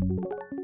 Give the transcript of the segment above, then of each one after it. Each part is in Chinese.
you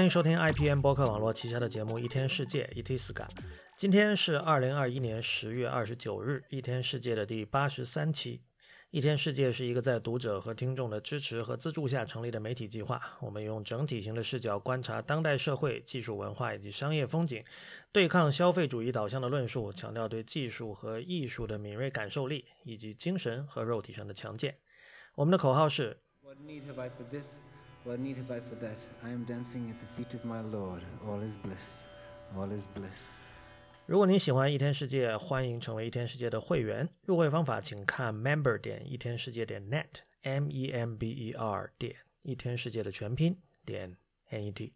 欢迎收听 IPN 播客网络旗下的节目《一天世界》（ET Sky）。今天是二零二一年十月二十九日，《一天世界》的第八十三期。《一天世界》是一个在读者和听众的支持和资助下成立的媒体计划。我们用整体型的视角观察当代社会、技术文化以及商业风景，对抗消费主义导向的论述，强调对技术和艺术的敏锐感受力，以及精神和肉体上的强健。我们的口号是。What need have I for that? I am dancing at the feet of my Lord. All is bliss. All is bliss. 如果您喜欢一天世界，欢迎成为一天世界的会员。入会方法请看 member 点一天世界点 net，m e m b e r 点一天世界的全拼点 n e t。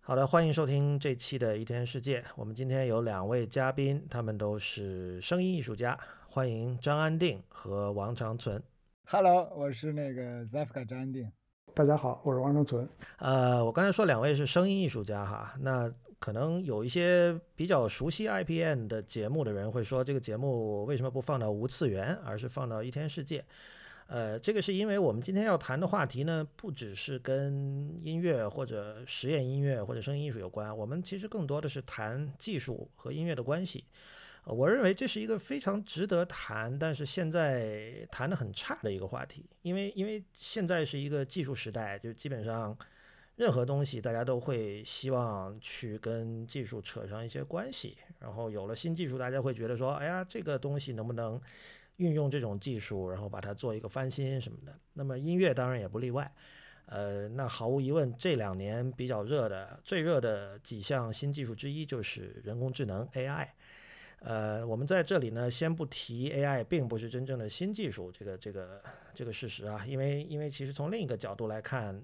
好的，欢迎收听这期的一天世界。我们今天有两位嘉宾，他们都是声音艺术家。欢迎张安定和王长存。Hello，我是那个 Zafka 张安定。大家好，我是王成存。呃，我刚才说两位是声音艺术家哈，那可能有一些比较熟悉 IPN 的节目的人会说，这个节目为什么不放到无次元，而是放到一天世界？呃，这个是因为我们今天要谈的话题呢，不只是跟音乐或者实验音乐或者声音艺术有关，我们其实更多的是谈技术和音乐的关系。我认为这是一个非常值得谈，但是现在谈的很差的一个话题，因为因为现在是一个技术时代，就基本上任何东西大家都会希望去跟技术扯上一些关系，然后有了新技术，大家会觉得说，哎呀，这个东西能不能运用这种技术，然后把它做一个翻新什么的。那么音乐当然也不例外，呃，那毫无疑问，这两年比较热的、最热的几项新技术之一就是人工智能 AI。呃，我们在这里呢，先不提 AI 并不是真正的新技术这个这个这个事实啊，因为因为其实从另一个角度来看，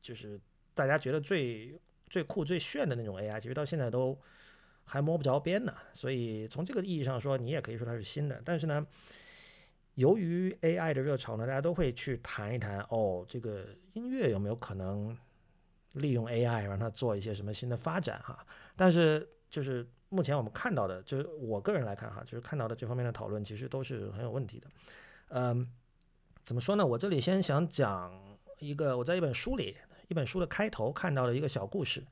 就是大家觉得最最酷最炫的那种 AI，其实到现在都还摸不着边呢。所以从这个意义上说，你也可以说它是新的。但是呢，由于 AI 的热潮呢，大家都会去谈一谈哦，这个音乐有没有可能利用 AI 让它做一些什么新的发展哈？但是就是。目前我们看到的，就是我个人来看哈，就是看到的这方面的讨论，其实都是很有问题的。嗯，怎么说呢？我这里先想讲一个我在一本书里，一本书的开头看到的一个小故事。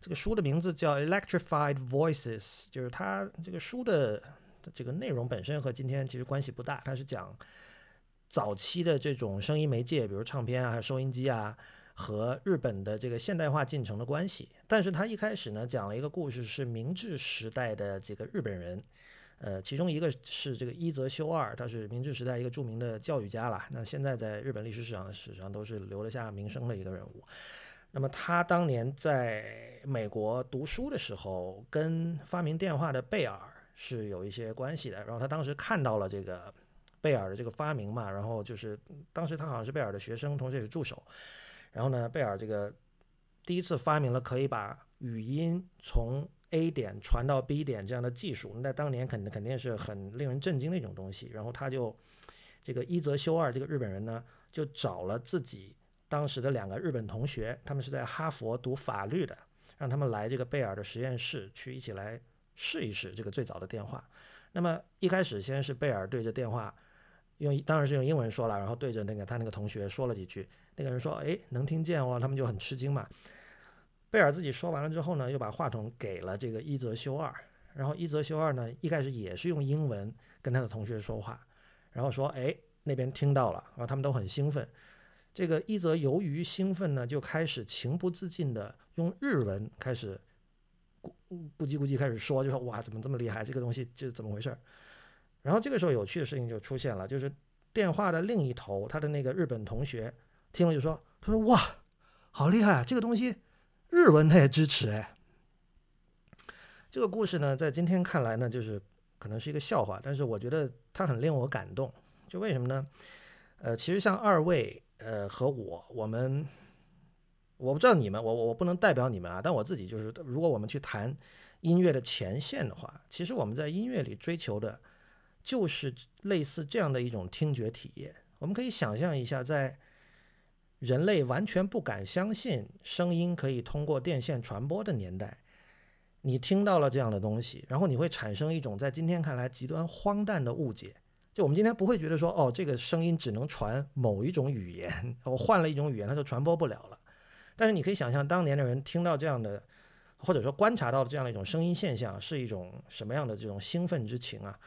这个书的名字叫《Electrified Voices》，就是它这个书的这个内容本身和今天其实关系不大，它是讲早期的这种声音媒介，比如唱片啊、还有收音机啊。和日本的这个现代化进程的关系，但是他一开始呢讲了一个故事，是明治时代的这个日本人，呃，其中一个是这个伊泽修二，他是明治时代一个著名的教育家了，那现在在日本历史史上史上都是留得下名声的一个人物。那么他当年在美国读书的时候，跟发明电话的贝尔是有一些关系的，然后他当时看到了这个贝尔的这个发明嘛，然后就是当时他好像是贝尔的学生，同时也是助手。然后呢，贝尔这个第一次发明了可以把语音从 A 点传到 B 点这样的技术，那当年肯定肯定是很令人震惊的一种东西。然后他就这个伊泽修二这个日本人呢，就找了自己当时的两个日本同学，他们是在哈佛读法律的，让他们来这个贝尔的实验室去一起来试一试这个最早的电话。那么一开始先是贝尔对着电话用当然是用英文说了，然后对着那个他那个同学说了几句。那个人说：“哎，能听见哇！”他们就很吃惊嘛。贝尔自己说完了之后呢，又把话筒给了这个伊泽修二，然后一泽修二呢，一开始也是用英文跟他的同学说话，然后说，哎，那边听到了，然后他们都很兴奋。这个一泽由于兴奋呢，就开始情不自禁的用日文开始咕咕叽咕叽开始说，就说哇，怎么这么厉害？这个东西这怎么回事？然后这个时候有趣的事情就出现了，就是电话的另一头，他的那个日本同学听了就说，他说哇，好厉害啊，这个东西日文他也支持哎。这个故事呢，在今天看来呢，就是可能是一个笑话，但是我觉得它很令我感动。就为什么呢？呃，其实像二位，呃，和我，我们，我不知道你们，我我我不能代表你们啊，但我自己就是，如果我们去谈音乐的前线的话，其实我们在音乐里追求的，就是类似这样的一种听觉体验。我们可以想象一下，在人类完全不敢相信声音可以通过电线传播的年代。你听到了这样的东西，然后你会产生一种在今天看来极端荒诞的误解。就我们今天不会觉得说，哦，这个声音只能传某一种语言，我换了一种语言它就传播不了了。但是你可以想象，当年的人听到这样的，或者说观察到这样的一种声音现象，是一种什么样的这种兴奋之情啊？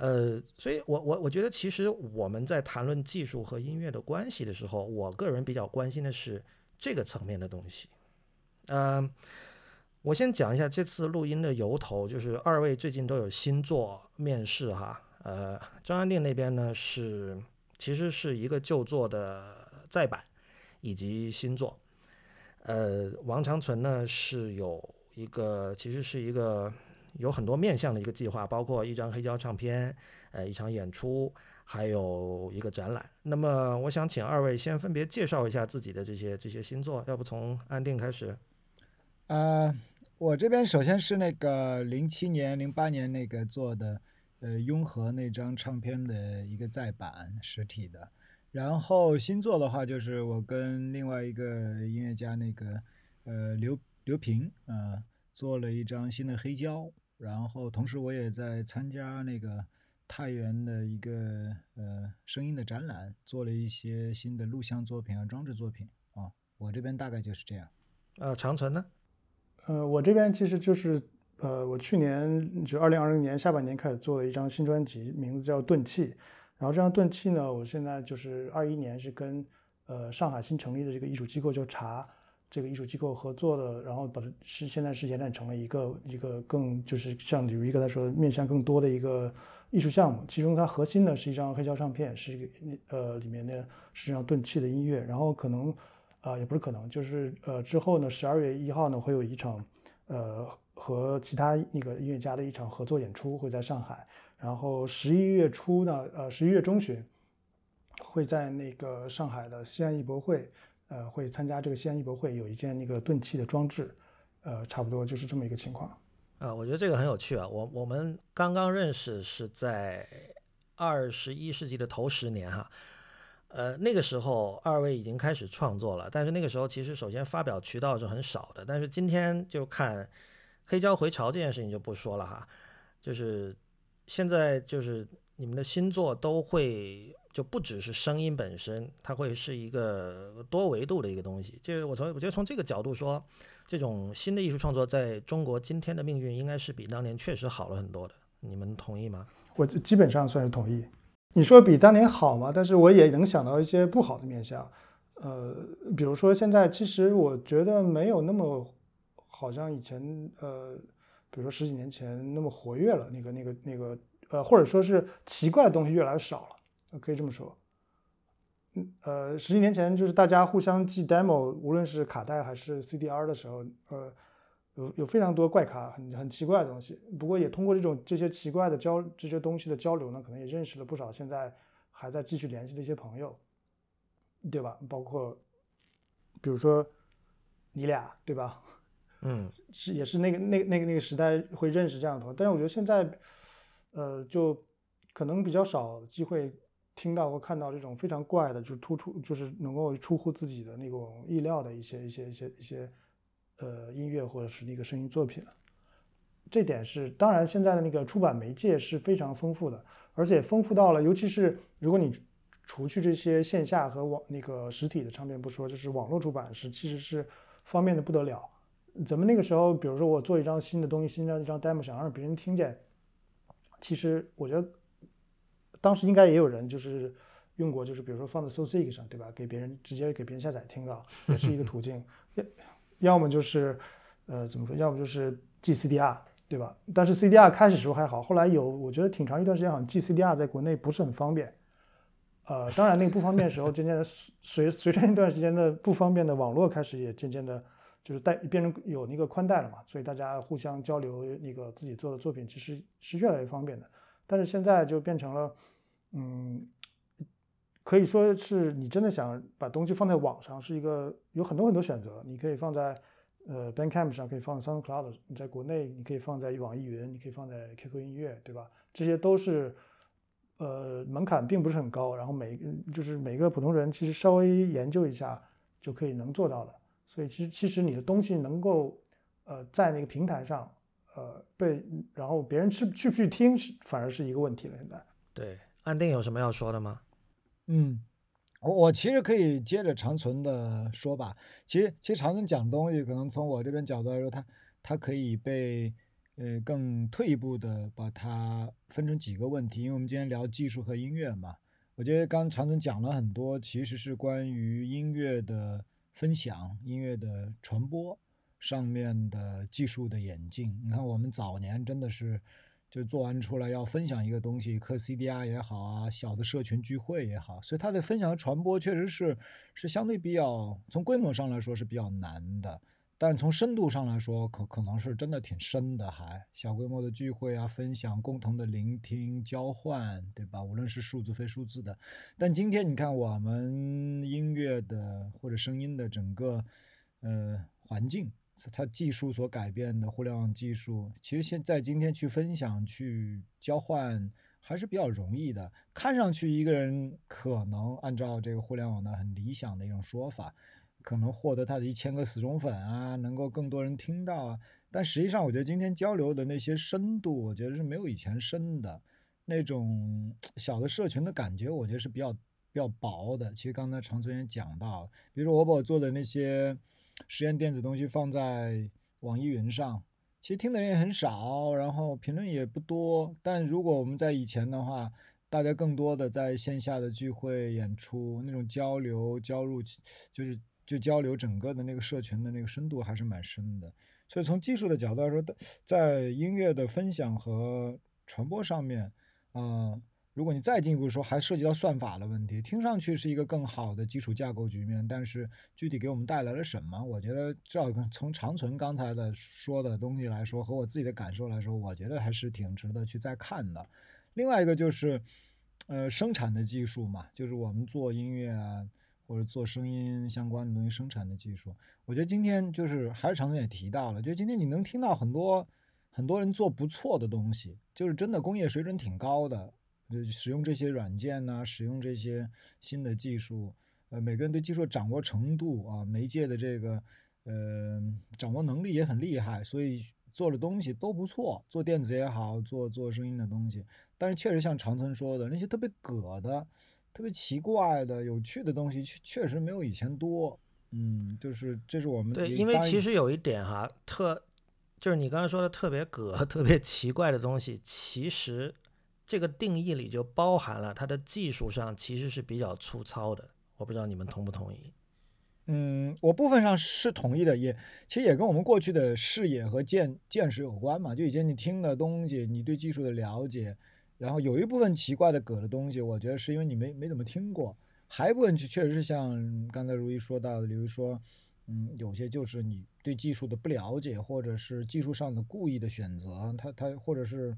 呃，所以我我我觉得，其实我们在谈论技术和音乐的关系的时候，我个人比较关心的是这个层面的东西，嗯。我先讲一下这次录音的由头，就是二位最近都有新作面试哈。呃，张安定那边呢是其实是一个旧作的再版以及新作。呃，王长存呢是有一个其实是一个有很多面向的一个计划，包括一张黑胶唱片，呃，一场演出，还有一个展览。那么我想请二位先分别介绍一下自己的这些这些新作，要不从安定开始？呃。我这边首先是那个零七年、零八年那个做的，呃，雍和那张唱片的一个再版实体的，然后新作的话就是我跟另外一个音乐家那个，呃，刘刘平啊，做了一张新的黑胶，然后同时我也在参加那个太原的一个呃声音的展览，做了一些新的录像作品啊、装置作品啊，我这边大概就是这样。呃，长存呢？呃，我这边其实就是，呃，我去年就二零二零年下半年开始做了一张新专辑，名字叫《钝器》。然后这张《钝器》呢，我现在就是二一年是跟呃上海新成立的这个艺术机构叫茶这个艺术机构合作的，然后把它是现在是延展成了一个一个更就是像比如一个他说的面向更多的一个艺术项目。其中它核心呢是一张黑胶唱片，是一个呃里面的是一张钝器的音乐，然后可能。啊，也不是可能，就是呃之后呢，十二月一号呢会有一场，呃和其他那个音乐家的一场合作演出会在上海，然后十一月初呢，呃十一月中旬会在那个上海的西安艺博会，呃会参加这个西安艺博会有一件那个钝器的装置，呃差不多就是这么一个情况。啊，我觉得这个很有趣啊，我我们刚刚认识是在二十一世纪的头十年哈。呃，那个时候二位已经开始创作了，但是那个时候其实首先发表渠道是很少的。但是今天就看黑胶回潮这件事情就不说了哈，就是现在就是你们的新作都会就不只是声音本身，它会是一个多维度的一个东西。就是我从我觉得从这个角度说，这种新的艺术创作在中国今天的命运应该是比当年确实好了很多的。你们同意吗？我基本上算是同意。你说比当年好吗？但是我也能想到一些不好的面相，呃，比如说现在其实我觉得没有那么，好像以前呃，比如说十几年前那么活跃了，那个那个那个呃，或者说是奇怪的东西越来越少了，可以这么说。嗯呃，十几年前就是大家互相寄 demo，无论是卡带还是 CDR 的时候，呃。有有非常多怪咖，很很奇怪的东西。不过也通过这种这些奇怪的交这些东西的交流呢，可能也认识了不少现在还在继续联系的一些朋友，对吧？包括比如说你俩，对吧？嗯，是也是那个那那个那个时代会认识这样的朋友。但是我觉得现在，呃，就可能比较少机会听到或看到这种非常怪的，就突出就是能够出乎自己的那种意料的一些一些一些一些。呃，音乐或者是那个声音作品这点是当然。现在的那个出版媒介是非常丰富的，而且丰富到了，尤其是如果你除去这些线下和网那个实体的唱片不说，就是网络出版是其实是方便的不得了。咱们那个时候，比如说我做一张新的东西，新的一张 demo，想让别人听见，其实我觉得当时应该也有人就是用过，就是比如说放在 SoSig 上，对吧？给别人直接给别人下载听到，也是一个途径。要要么就是呃怎么说？要么就是寄 CDR，对吧？但是 CDR 开始时候还好，后来有我觉得挺长一段时间，好像寄 CDR 在国内不是很方便。呃，当然那个不方便的时候，渐渐的随随着一段时间的不方便的网络开始也渐渐的，就是带变成有那个宽带了嘛，所以大家互相交流那个自己做的作品，其实是越来越方便的。但是现在就变成了，嗯，可以说是你真的想把东西放在网上，是一个有很多很多选择。你可以放在呃 Bandcamp 上，可以放 SoundCloud，你在国内你可以放在网易云，你可以放在 QQ 音乐，对吧？这些都是。呃，门槛并不是很高，然后每就是每个普通人其实稍微研究一下就可以能做到的。所以其实其实你的东西能够呃在那个平台上呃被，然后别人去去不去听，反而是一个问题了。现在对安定有什么要说的吗？嗯，我我其实可以接着长存的说吧。其实其实长存讲东西，可能从我这边角度来说，它它可以被。呃，更退一步的把它分成几个问题，因为我们今天聊技术和音乐嘛。我觉得刚常总讲了很多，其实是关于音乐的分享、音乐的传播上面的技术的演进。你看，我们早年真的是就做完出来要分享一个东西，磕 CDR 也好啊，小的社群聚会也好，所以它的分享和传播确实是是相对比较从规模上来说是比较难的。但从深度上来说，可可能是真的挺深的，还小规模的聚会啊，分享、共同的聆听、交换，对吧？无论是数字非数字的。但今天你看，我们音乐的或者声音的整个呃环境，它技术所改变的互联网技术，其实现在今天去分享、去交换还是比较容易的。看上去一个人可能按照这个互联网的很理想的一种说法。可能获得他的一千个死忠粉啊，能够更多人听到啊，但实际上我觉得今天交流的那些深度，我觉得是没有以前深的，那种小的社群的感觉，我觉得是比较比较薄的。其实刚才长春也讲到，比如说我把我做的那些实验电子东西放在网易云上，其实听的人也很少，然后评论也不多。但如果我们在以前的话，大家更多的在线下的聚会、演出那种交流、交入，就是。就交流整个的那个社群的那个深度还是蛮深的，所以从技术的角度来说，在音乐的分享和传播上面，嗯，如果你再进一步说，还涉及到算法的问题，听上去是一个更好的基础架构局面，但是具体给我们带来了什么？我觉得，至少从长存刚才的说的东西来说，和我自己的感受来说，我觉得还是挺值得去再看的。另外一个就是，呃，生产的技术嘛，就是我们做音乐啊。或者做声音相关的东西生产的技术，我觉得今天就是还是长存也提到了，就今天你能听到很多很多人做不错的东西，就是真的工业水准挺高的，就使用这些软件呐，使用这些新的技术，呃，每个人对技术掌握程度啊，媒介的这个呃掌握能力也很厉害，所以做的东西都不错，做电子也好，做做声音的东西，但是确实像长春说的那些特别葛的。特别奇怪的、有趣的东西，确确实没有以前多。嗯，就是这是我们对，因为其实有一点哈，特就是你刚才说的特别葛、特别奇怪的东西，其实这个定义里就包含了它的技术上其实是比较粗糙的。我不知道你们同不同意？嗯，我部分上是同意的，也其实也跟我们过去的视野和见见识有关嘛。就以前你听的东西，你对技术的了解。然后有一部分奇怪的葛的东西，我觉得是因为你没没怎么听过，还一部分确实是像刚才如意说到的，比如说，嗯，有些就是你对技术的不了解，或者是技术上的故意的选择，它它或者是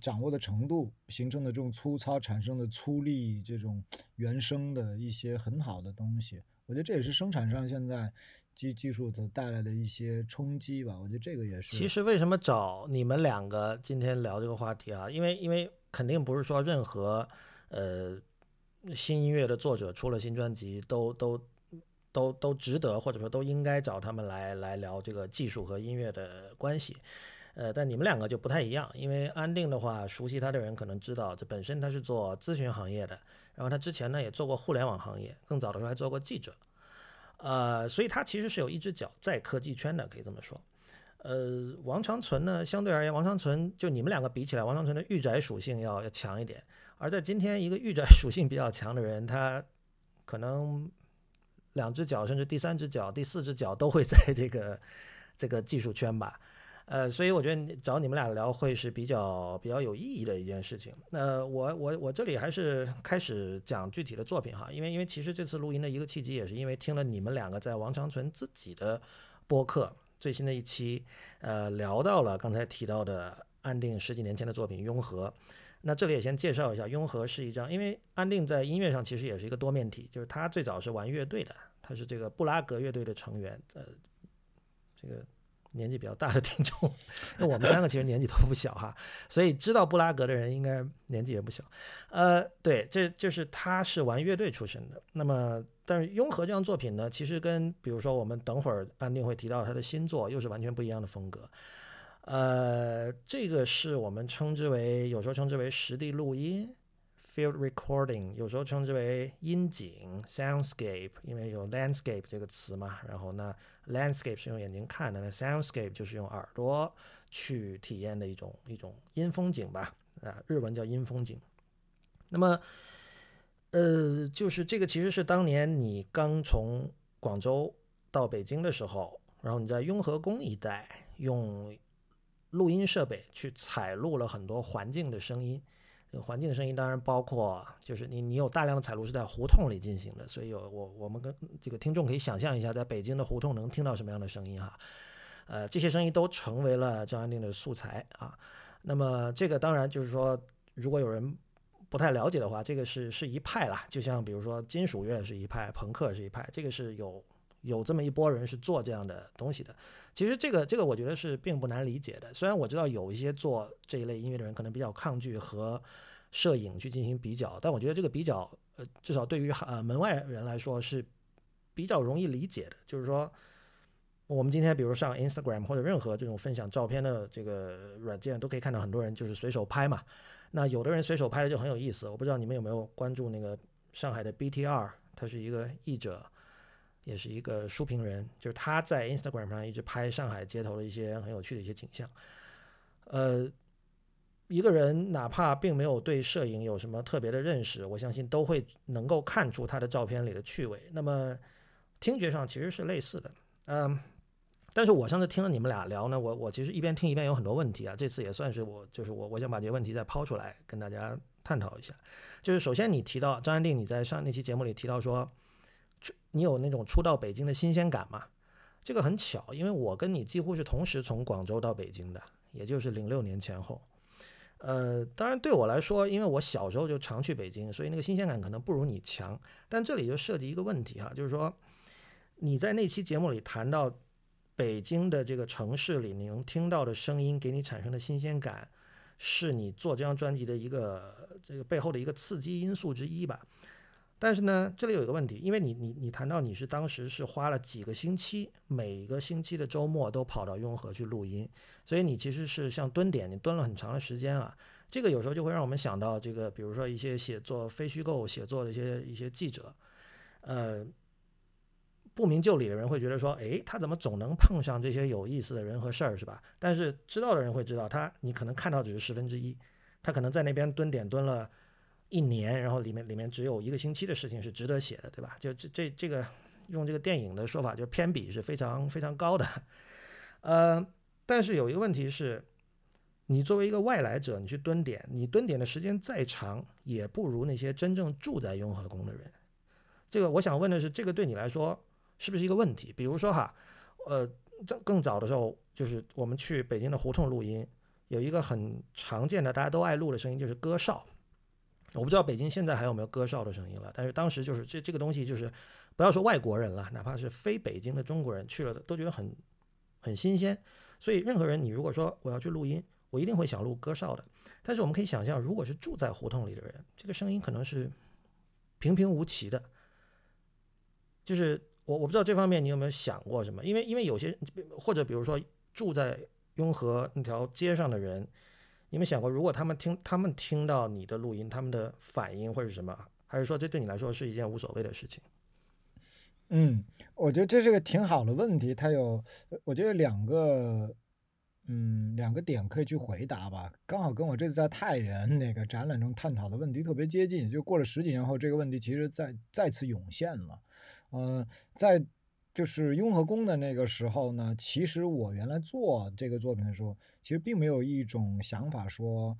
掌握的程度形成的这种粗糙产生的粗粝这种原生的一些很好的东西，我觉得这也是生产上现在。技技术所带来的一些冲击吧，我觉得这个也是。其实为什么找你们两个今天聊这个话题啊？因为因为肯定不是说任何呃新音乐的作者出了新专辑都都都都值得或者说都应该找他们来来聊这个技术和音乐的关系。呃，但你们两个就不太一样，因为安定的话，熟悉他的人可能知道，这本身他是做咨询行业的，然后他之前呢也做过互联网行业，更早的时候还做过记者。呃，所以他其实是有一只脚在科技圈的，可以这么说。呃，王长存呢，相对而言，王长存就你们两个比起来，王长存的御宅属性要要强一点。而在今天，一个御宅属性比较强的人，他可能两只脚，甚至第三只脚、第四只脚都会在这个这个技术圈吧。呃，所以我觉得找你们俩聊会是比较比较有意义的一件事情。那我我我这里还是开始讲具体的作品哈，因为因为其实这次录音的一个契机也是因为听了你们两个在王长存自己的播客。最新的一期，呃，聊到了刚才提到的安定十几年前的作品《雍和》。那这里也先介绍一下，《雍和》是一张，因为安定在音乐上其实也是一个多面体，就是他最早是玩乐队的，他是这个布拉格乐队的成员，呃，这个。年纪比较大的听众，那我们三个其实年纪都不小哈，所以知道布拉格的人应该年纪也不小。呃，对，这就是他是玩乐队出身的。那么，但是雍和这张作品呢，其实跟比如说我们等会儿安定会提到他的新作，又是完全不一样的风格。呃，这个是我们称之为，有时候称之为实地录音。Field recording 有时候称之为音景 soundscape，因为有 landscape 这个词嘛。然后呢，landscape 是用眼睛看的，那 soundscape 就是用耳朵去体验的一种一种音风景吧。啊，日文叫音风景。那么，呃，就是这个其实是当年你刚从广州到北京的时候，然后你在雍和宫一带用录音设备去采录了很多环境的声音。环境的声音当然包括，就是你你有大量的采录是在胡同里进行的，所以有我我们跟这个听众可以想象一下，在北京的胡同能听到什么样的声音哈，呃，这些声音都成为了张安定的素材啊。那么这个当然就是说，如果有人不太了解的话，这个是是一派啦，就像比如说金属乐是一派，朋克是一派，这个是有有这么一波人是做这样的东西的。其实这个这个我觉得是并不难理解的，虽然我知道有一些做这一类音乐的人可能比较抗拒和摄影去进行比较，但我觉得这个比较，呃，至少对于呃门外人来说是比较容易理解的。就是说，我们今天比如上 Instagram 或者任何这种分享照片的这个软件，都可以看到很多人就是随手拍嘛。那有的人随手拍的就很有意思，我不知道你们有没有关注那个上海的 BTR，他是一个译者。也是一个书评人，就是他在 Instagram 上一直拍上海街头的一些很有趣的一些景象。呃，一个人哪怕并没有对摄影有什么特别的认识，我相信都会能够看出他的照片里的趣味。那么听觉上其实是类似的，嗯。但是我上次听了你们俩聊呢，我我其实一边听一边有很多问题啊。这次也算是我就是我我想把这些问题再抛出来跟大家探讨一下。就是首先你提到张安定，你在上那期节目里提到说。你有那种初到北京的新鲜感吗？这个很巧，因为我跟你几乎是同时从广州到北京的，也就是零六年前后。呃，当然对我来说，因为我小时候就常去北京，所以那个新鲜感可能不如你强。但这里就涉及一个问题哈，就是说你在那期节目里谈到北京的这个城市里，你能听到的声音给你产生的新鲜感，是你做这张专辑的一个这个背后的一个刺激因素之一吧。但是呢，这里有一个问题，因为你你你谈到你是当时是花了几个星期，每个星期的周末都跑到雍和去录音，所以你其实是像蹲点，你蹲了很长的时间了。这个有时候就会让我们想到这个，比如说一些写作非虚构写作的一些一些记者，呃，不明就里的人会觉得说，诶，他怎么总能碰上这些有意思的人和事儿，是吧？但是知道的人会知道，他你可能看到只是十分之一，他可能在那边蹲点蹲了。一年，然后里面里面只有一个星期的事情是值得写的，对吧？就这这这个用这个电影的说法，就是偏比是非常非常高的。呃，但是有一个问题是，你作为一个外来者，你去蹲点，你蹲点的时间再长，也不如那些真正住在雍和宫的人。这个我想问的是，这个对你来说是不是一个问题？比如说哈，呃，更更早的时候，就是我们去北京的胡同录音，有一个很常见的大家都爱录的声音，就是歌哨。我不知道北京现在还有没有歌哨的声音了，但是当时就是这这个东西就是，不要说外国人了，哪怕是非北京的中国人去了都觉得很很新鲜。所以任何人，你如果说我要去录音，我一定会想录歌哨的。但是我们可以想象，如果是住在胡同里的人，这个声音可能是平平无奇的。就是我我不知道这方面你有没有想过什么？因为因为有些或者比如说住在雍和那条街上的人。你们想过，如果他们听他们听到你的录音，他们的反应会是什么？还是说这对你来说是一件无所谓的事情？嗯，我觉得这是个挺好的问题，它有，我觉得两个，嗯，两个点可以去回答吧，刚好跟我这次在太原那个展览中探讨的问题特别接近，就过了十几年后，这个问题其实再再次涌现了，嗯，在就是雍和宫的那个时候呢，其实我原来做这个作品的时候，其实并没有一种想法说。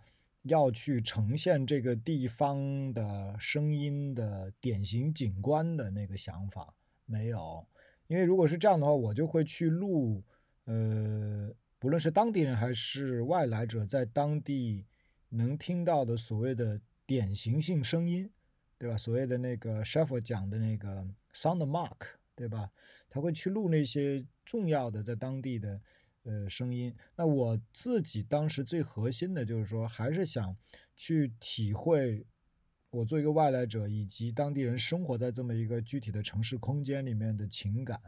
要去呈现这个地方的声音的典型景观的那个想法没有，因为如果是这样的话，我就会去录，呃，不论是当地人还是外来者在当地能听到的所谓的典型性声音，对吧？所谓的那个 s h e f f 讲的那个 sound mark，对吧？他会去录那些重要的在当地的。呃，声音。那我自己当时最核心的就是说，还是想去体会我做一个外来者以及当地人生活在这么一个具体的城市空间里面的情感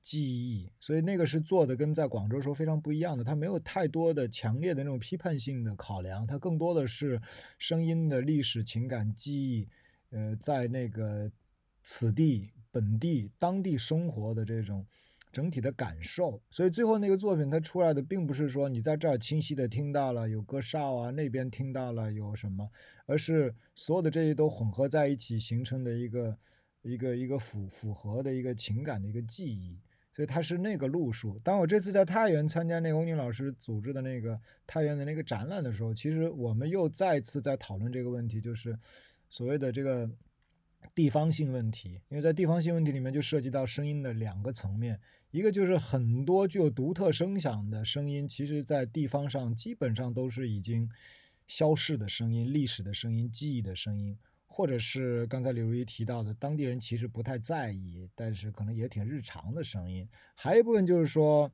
记忆。所以那个是做的跟在广州时候非常不一样的。它没有太多的强烈的那种批判性的考量，它更多的是声音的历史情感记忆。呃，在那个此地本地当地生活的这种。整体的感受，所以最后那个作品它出来的并不是说你在这儿清晰的听到了有歌哨啊，那边听到了有什么，而是所有的这些都混合在一起形成的一个一个一个符符合的一个情感的一个记忆，所以它是那个路数。当我这次在太原参加那个欧宁老师组织的那个太原的那个展览的时候，其实我们又再次在讨论这个问题，就是所谓的这个地方性问题，因为在地方性问题里面就涉及到声音的两个层面。一个就是很多具有独特声响的声音，其实在地方上基本上都是已经消逝的声音、历史的声音、记忆的声音，或者是刚才李如一提到的，当地人其实不太在意，但是可能也挺日常的声音。还有一部分就是说，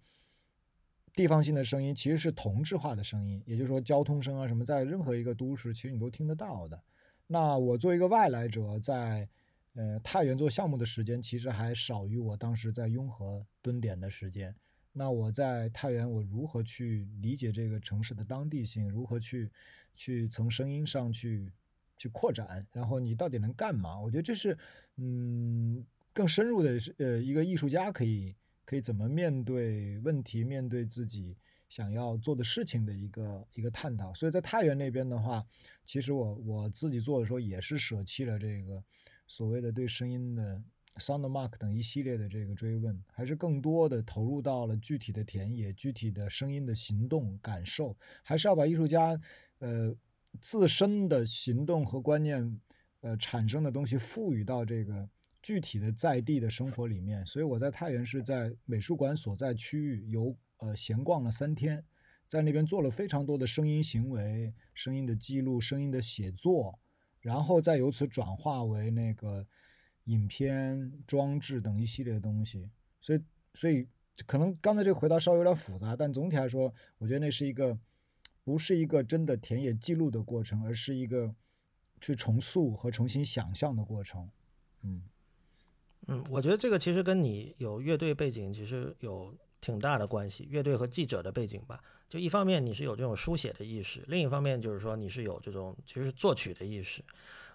地方性的声音其实是同质化的声音，也就是说交通声啊什么，在任何一个都市其实你都听得到的。那我作为一个外来者，在呃，太原做项目的时间其实还少于我当时在雍和蹲点的时间。那我在太原，我如何去理解这个城市的当地性？如何去去从声音上去去扩展？然后你到底能干嘛？我觉得这是嗯更深入的，是呃，一个艺术家可以可以怎么面对问题，面对自己想要做的事情的一个一个探讨。所以在太原那边的话，其实我我自己做的时候也是舍弃了这个。所谓的对声音的 sound mark 等一系列的这个追问，还是更多的投入到了具体的田野、具体的声音的行动感受，还是要把艺术家呃自身的行动和观念呃产生的东西赋予到这个具体的在地的生活里面。所以我在太原是在美术馆所在区域游呃闲逛了三天，在那边做了非常多的声音行为、声音的记录、声音的写作。然后再由此转化为那个影片装置等一系列东西，所以所以可能刚才这个回答稍微有点复杂，但总体来说，我觉得那是一个不是一个真的田野记录的过程，而是一个去重塑和重新想象的过程。嗯嗯，我觉得这个其实跟你有乐队背景其实有挺大的关系，乐队和记者的背景吧。就一方面你是有这种书写的意识，另一方面就是说你是有这种其实作曲的意识。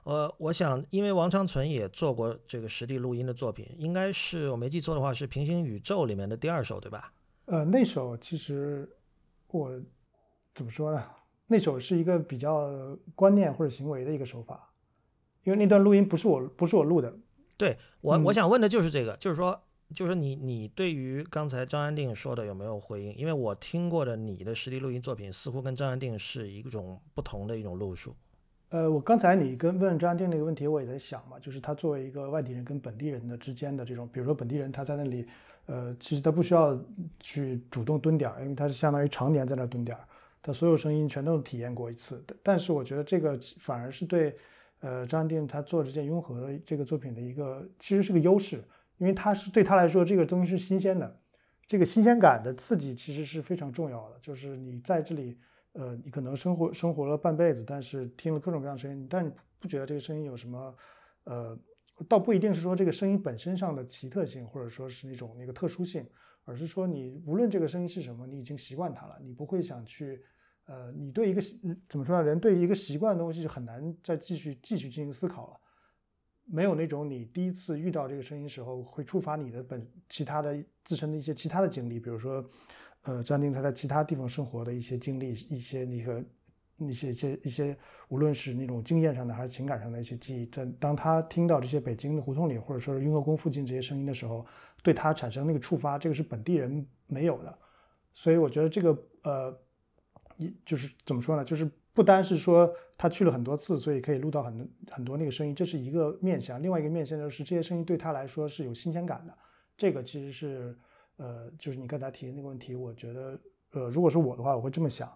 呃，我想因为王长存也做过这个实地录音的作品，应该是我没记错的话是《平行宇宙》里面的第二首，对吧？呃，那首其实我怎么说呢？那首是一个比较观念或者行为的一个手法，因为那段录音不是我不是我录的。对我我想问的就是这个，就是说。就是你，你对于刚才张安定说的有没有回应？因为我听过的你的实地录音作品，似乎跟张安定是一种不同的一种路数。呃，我刚才你跟问张安定那个问题，我也在想嘛，就是他作为一个外地人跟本地人的之间的这种，比如说本地人他在那里，呃，其实他不需要去主动蹲点，因为他是相当于常年在那蹲点，他所有声音全都体验过一次。但是我觉得这个反而是对，呃，张安定他做这件雍和这个作品的一个，其实是个优势。因为他是对他来说，这个东西是新鲜的，这个新鲜感的刺激其实是非常重要的。就是你在这里，呃，你可能生活生活了半辈子，但是听了各种各样的声音，但你不觉得这个声音有什么，呃，倒不一定是说这个声音本身上的奇特性，或者说是那种那个特殊性，而是说你无论这个声音是什么，你已经习惯它了，你不会想去，呃，你对一个怎么说呢？人对一个习惯的东西就很难再继续继续进行思考了。没有那种你第一次遇到这个声音时候会触发你的本其他的自身的一些其他的经历，比如说，呃，张定才在其他地方生活的一些经历，一些那个那些一些一些，无论是那种经验上的还是情感上的一些记忆，在当他听到这些北京的胡同里或者说是雍和宫附近这些声音的时候，对他产生那个触发，这个是本地人没有的，所以我觉得这个呃，一就是怎么说呢，就是不单是说。他去了很多次，所以可以录到很很多那个声音，这是一个面向。另外一个面向就是这些声音对他来说是有新鲜感的。这个其实是，呃，就是你刚才提的那个问题，我觉得，呃，如果是我的话，我会这么想。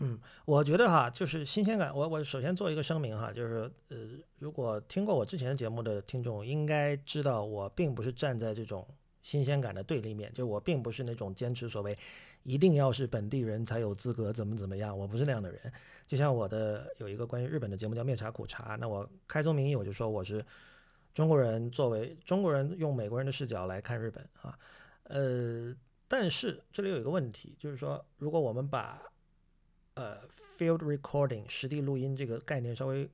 嗯，我觉得哈，就是新鲜感。我我首先做一个声明哈，就是呃，如果听过我之前的节目的听众应该知道，我并不是站在这种新鲜感的对立面，就我并不是那种坚持所谓。一定要是本地人才有资格怎么怎么样？我不是那样的人。就像我的有一个关于日本的节目叫《灭茶苦茶》，那我开宗明义我就说我是中国人，作为中国人用美国人的视角来看日本啊。呃，但是这里有一个问题，就是说如果我们把呃 field recording 实地录音这个概念稍微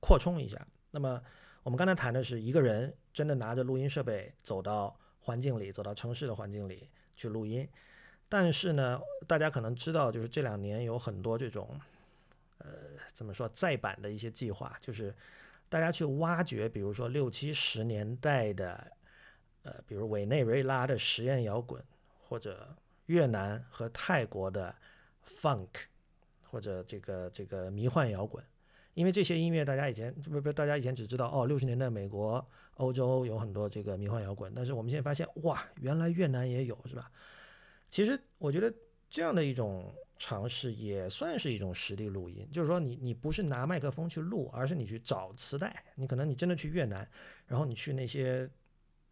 扩充一下，那么我们刚才谈的是一个人真的拿着录音设备走到环境里，走到城市的环境里去录音。但是呢，大家可能知道，就是这两年有很多这种，呃，怎么说再版的一些计划，就是大家去挖掘，比如说六七十年代的，呃，比如委内瑞拉的实验摇滚，或者越南和泰国的 funk，或者这个这个迷幻摇滚，因为这些音乐大家以前不不，大家以前只知道哦，六十年代美国、欧洲有很多这个迷幻摇滚，但是我们现在发现，哇，原来越南也有，是吧？其实我觉得这样的一种尝试也算是一种实地录音，就是说你你不是拿麦克风去录，而是你去找磁带，你可能你真的去越南，然后你去那些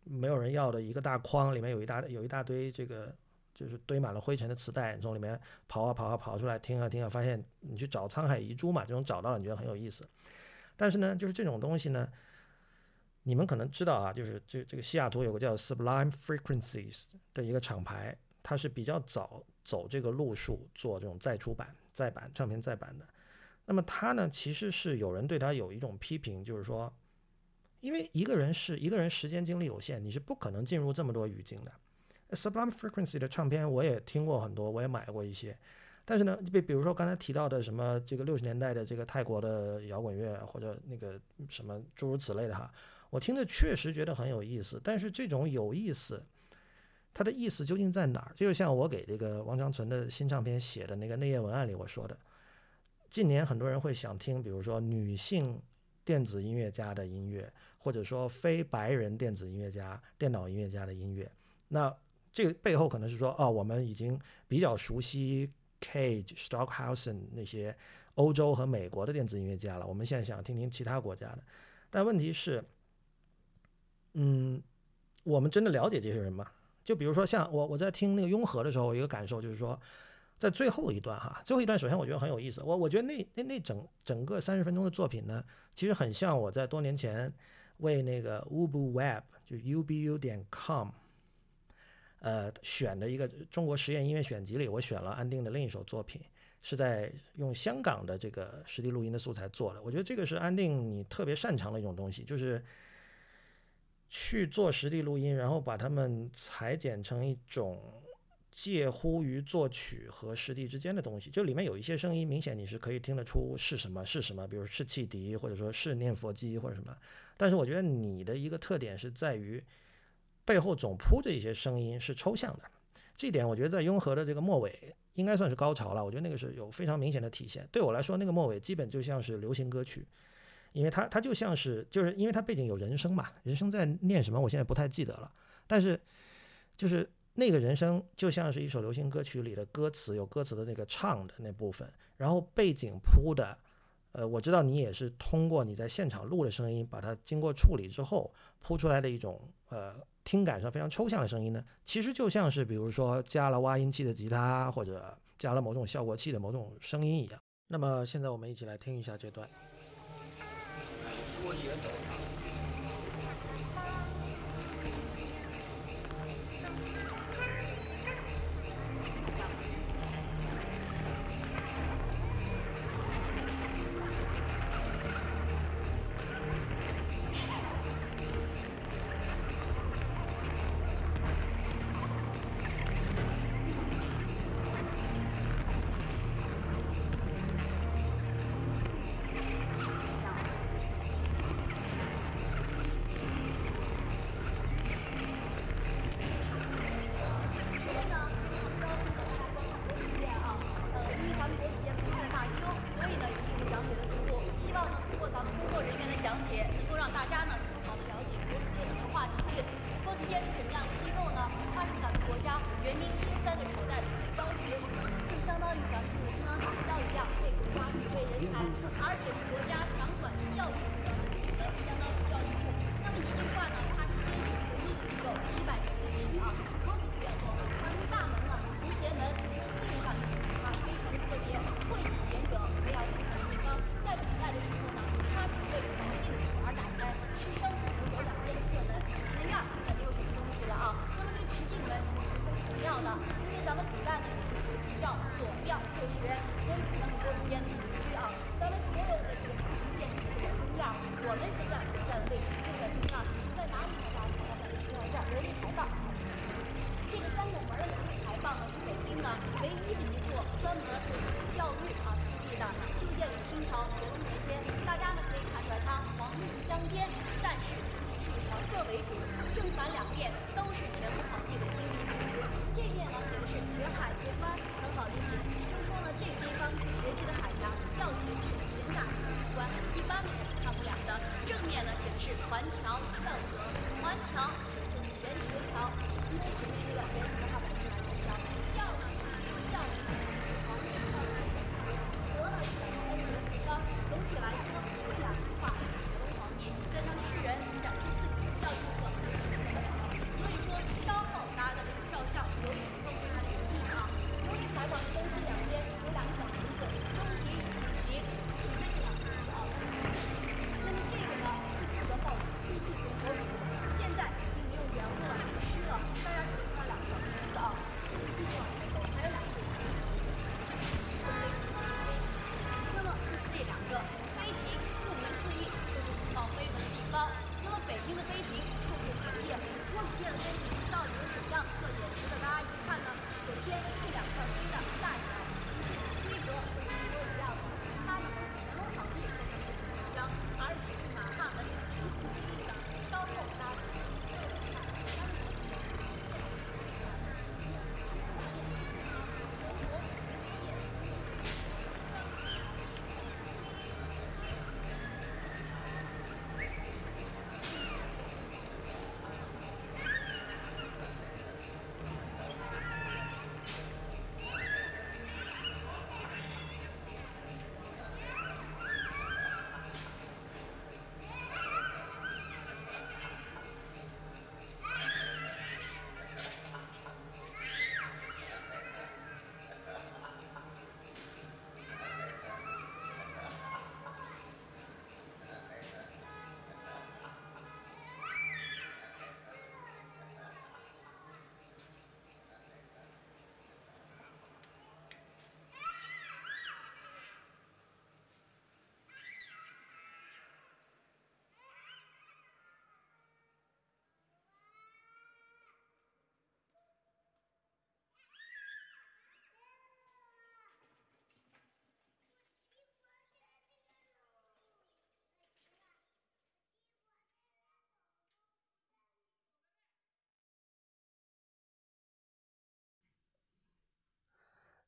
没有人要的一个大筐里面有一大有一大堆这个就是堆满了灰尘的磁带，从里面跑啊跑啊跑出来听啊听啊，发现你去找沧海遗珠嘛，这种找到了你觉得很有意思，但是呢，就是这种东西呢，你们可能知道啊，就是这这个西雅图有个叫 Sublime Frequencies 的一个厂牌。他是比较早走这个路数做这种再出版、再版唱片再版的。那么他呢，其实是有人对他有一种批评，就是说，因为一个人是一个人时间精力有限，你是不可能进入这么多语境的。Sublime Frequency 的唱片我也听过很多，我也买过一些。但是呢，比比如说刚才提到的什么这个六十年代的这个泰国的摇滚乐或者那个什么诸如此类的哈，我听着确实觉得很有意思。但是这种有意思。它的意思究竟在哪儿？就像我给这个王长存的新唱片写的那个内页文案里我说的，近年很多人会想听，比如说女性电子音乐家的音乐，或者说非白人电子音乐家、电脑音乐家的音乐。那这个背后可能是说，哦，我们已经比较熟悉 Cage、Stockhausen 那些欧洲和美国的电子音乐家了，我们现在想听听其他国家的。但问题是，嗯，我们真的了解这些人吗？就比如说像我我在听那个雍和的时候，有一个感受就是说，在最后一段哈，最后一段首先我觉得很有意思。我我觉得那那那整整个三十分钟的作品呢，其实很像我在多年前为那个 Ubu Web 就 ubu 点 com，呃选的一个中国实验音乐选集里，我选了安定的另一首作品，是在用香港的这个实地录音的素材做的。我觉得这个是安定你特别擅长的一种东西，就是。去做实地录音，然后把它们裁剪成一种介乎于作曲和实地之间的东西。就里面有一些声音，明显你是可以听得出是什么是什么，比如是汽笛，或者说是念佛机或者什么。但是我觉得你的一个特点是在于背后总铺着一些声音是抽象的，这一点我觉得在雍和的这个末尾应该算是高潮了。我觉得那个是有非常明显的体现。对我来说，那个末尾基本就像是流行歌曲。因为它它就像是，就是因为它背景有人声嘛，人声在念什么，我现在不太记得了。但是，就是那个人声就像是一首流行歌曲里的歌词，有歌词的那个唱的那部分，然后背景铺的，呃，我知道你也是通过你在现场录的声音，把它经过处理之后铺出来的一种，呃，听感上非常抽象的声音呢，其实就像是比如说加了挖音器的吉他，或者加了某种效果器的某种声音一样。那么现在我们一起来听一下这段。说也懂。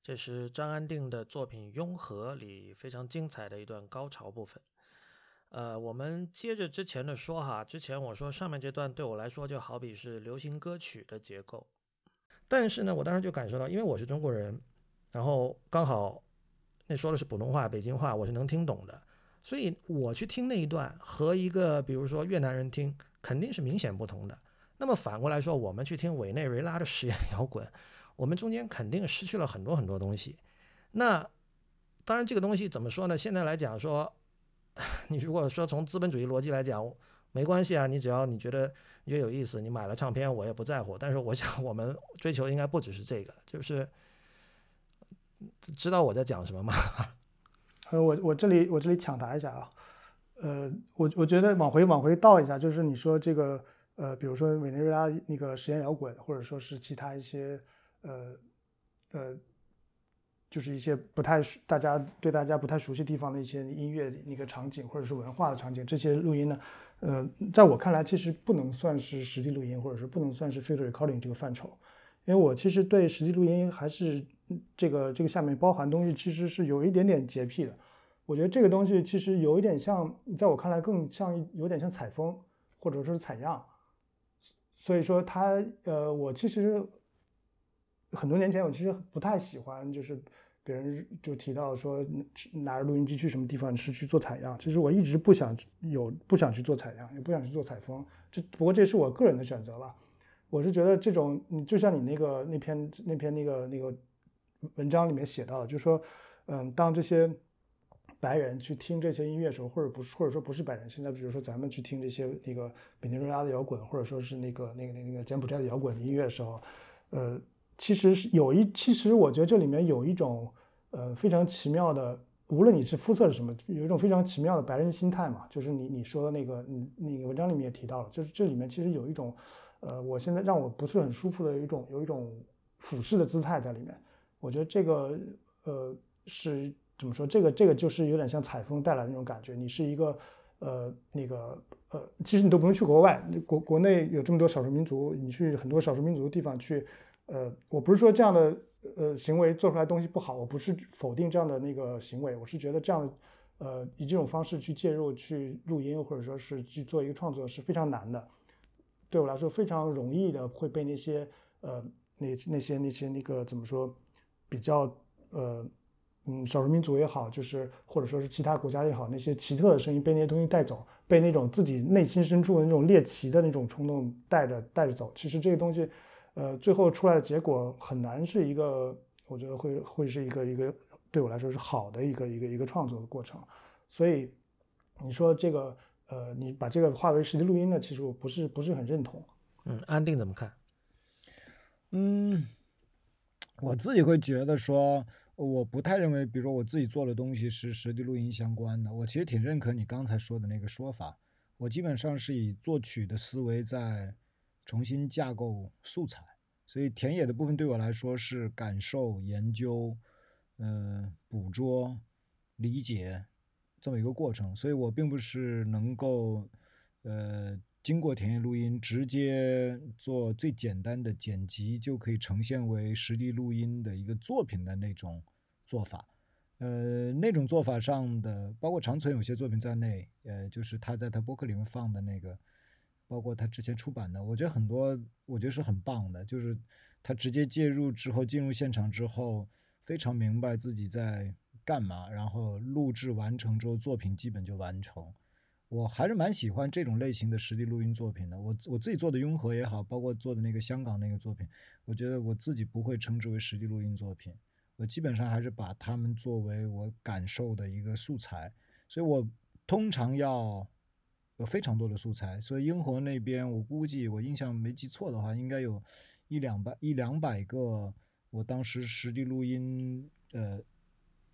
这是张安定的作品《雍和》里非常精彩的一段高潮部分。呃，我们接着之前的说哈，之前我说上面这段对我来说就好比是流行歌曲的结构，但是呢，我当时就感受到，因为我是中国人，然后刚好那说的是普通话、北京话，我是能听懂的，所以我去听那一段和一个比如说越南人听肯定是明显不同的。那么反过来说，我们去听委内瑞拉的实验摇滚。我们中间肯定失去了很多很多东西。那当然，这个东西怎么说呢？现在来讲说，你如果说从资本主义逻辑来讲，没关系啊，你只要你觉得你觉得有意思，你买了唱片我也不在乎。但是我想，我们追求应该不只是这个，就是知道我在讲什么吗？呃，我我这里我这里抢答一下啊，呃，我我觉得往回往回倒一下，就是你说这个呃，比如说委内瑞拉那个实验摇滚，或者说是其他一些。呃，呃，就是一些不太大家对大家不太熟悉地方的一些音乐那个场景，或者是文化的场景，这些录音呢，呃，在我看来，其实不能算是实地录音，或者是不能算是 field recording 这个范畴，因为我其实对实地录音还是这个这个下面包含东西，其实是有一点点洁癖的。我觉得这个东西其实有一点像，在我看来更像有点像采风或者说是采样。所以说它呃，我其实很多年前我其实不太喜欢，就是别人就提到说拿着录音机去什么地方是去做采样，其实我一直不想有不想去做采样，也不想去做采风。这不过这是我个人的选择了。我是觉得这种，嗯，就像你那个那篇那篇那个那个文章里面写到的，就是说，嗯，当这些白人去听这些音乐的时候，或者不是，或者说不是白人，现在比如说咱们去听这些那个北京瑞拉的摇滚，或者说是那个那个那个那个柬埔寨的摇滚音乐的时候，呃，其实是有一，其实我觉得这里面有一种呃非常奇妙的，无论你是肤色是什么，有一种非常奇妙的白人心态嘛，就是你你说的那个，嗯，那个文章里面也提到了，就是这里面其实有一种。呃，我现在让我不是很舒服的一种有一种俯视的姿态在里面，我觉得这个呃是怎么说？这个这个就是有点像采风带来的那种感觉。你是一个呃那个呃，其实你都不用去国外，国国内有这么多少数民族，你去很多少数民族的地方去，呃，我不是说这样的呃行为做出来东西不好，我不是否定这样的那个行为，我是觉得这样呃以这种方式去介入去录音或者说是去做一个创作是非常难的。对我来说非常容易的会被那些呃那那些那些那个怎么说比较呃嗯少数民族也好，就是或者说是其他国家也好，那些奇特的声音被那些东西带走，被那种自己内心深处的那种猎奇的那种冲动带着带着走。其实这个东西呃最后出来的结果很难是一个，我觉得会会是一个一个对我来说是好的一个一个一个创作的过程。所以你说这个。呃，你把这个化为实际录音呢？其实我不是不是很认同。嗯，安定怎么看？嗯，我自己会觉得说，我不太认为，比如说我自己做的东西是实地录音相关的。我其实挺认可你刚才说的那个说法。我基本上是以作曲的思维在重新架构素材，所以田野的部分对我来说是感受、研究、嗯，捕捉、理解。这么一个过程，所以我并不是能够，呃，经过田野录音直接做最简单的剪辑就可以呈现为实地录音的一个作品的那种做法，呃，那种做法上的，包括长存有些作品在内，呃，就是他在他博客里面放的那个，包括他之前出版的，我觉得很多，我觉得是很棒的，就是他直接介入之后进入现场之后，非常明白自己在。干嘛？然后录制完成之后，作品基本就完成。我还是蛮喜欢这种类型的实地录音作品的。我我自己做的雍和也好，包括做的那个香港那个作品，我觉得我自己不会称之为实地录音作品。我基本上还是把他们作为我感受的一个素材。所以我通常要有非常多的素材。所以雍和那边，我估计我印象没记错的话，应该有一两百一两百个我当时实地录音呃。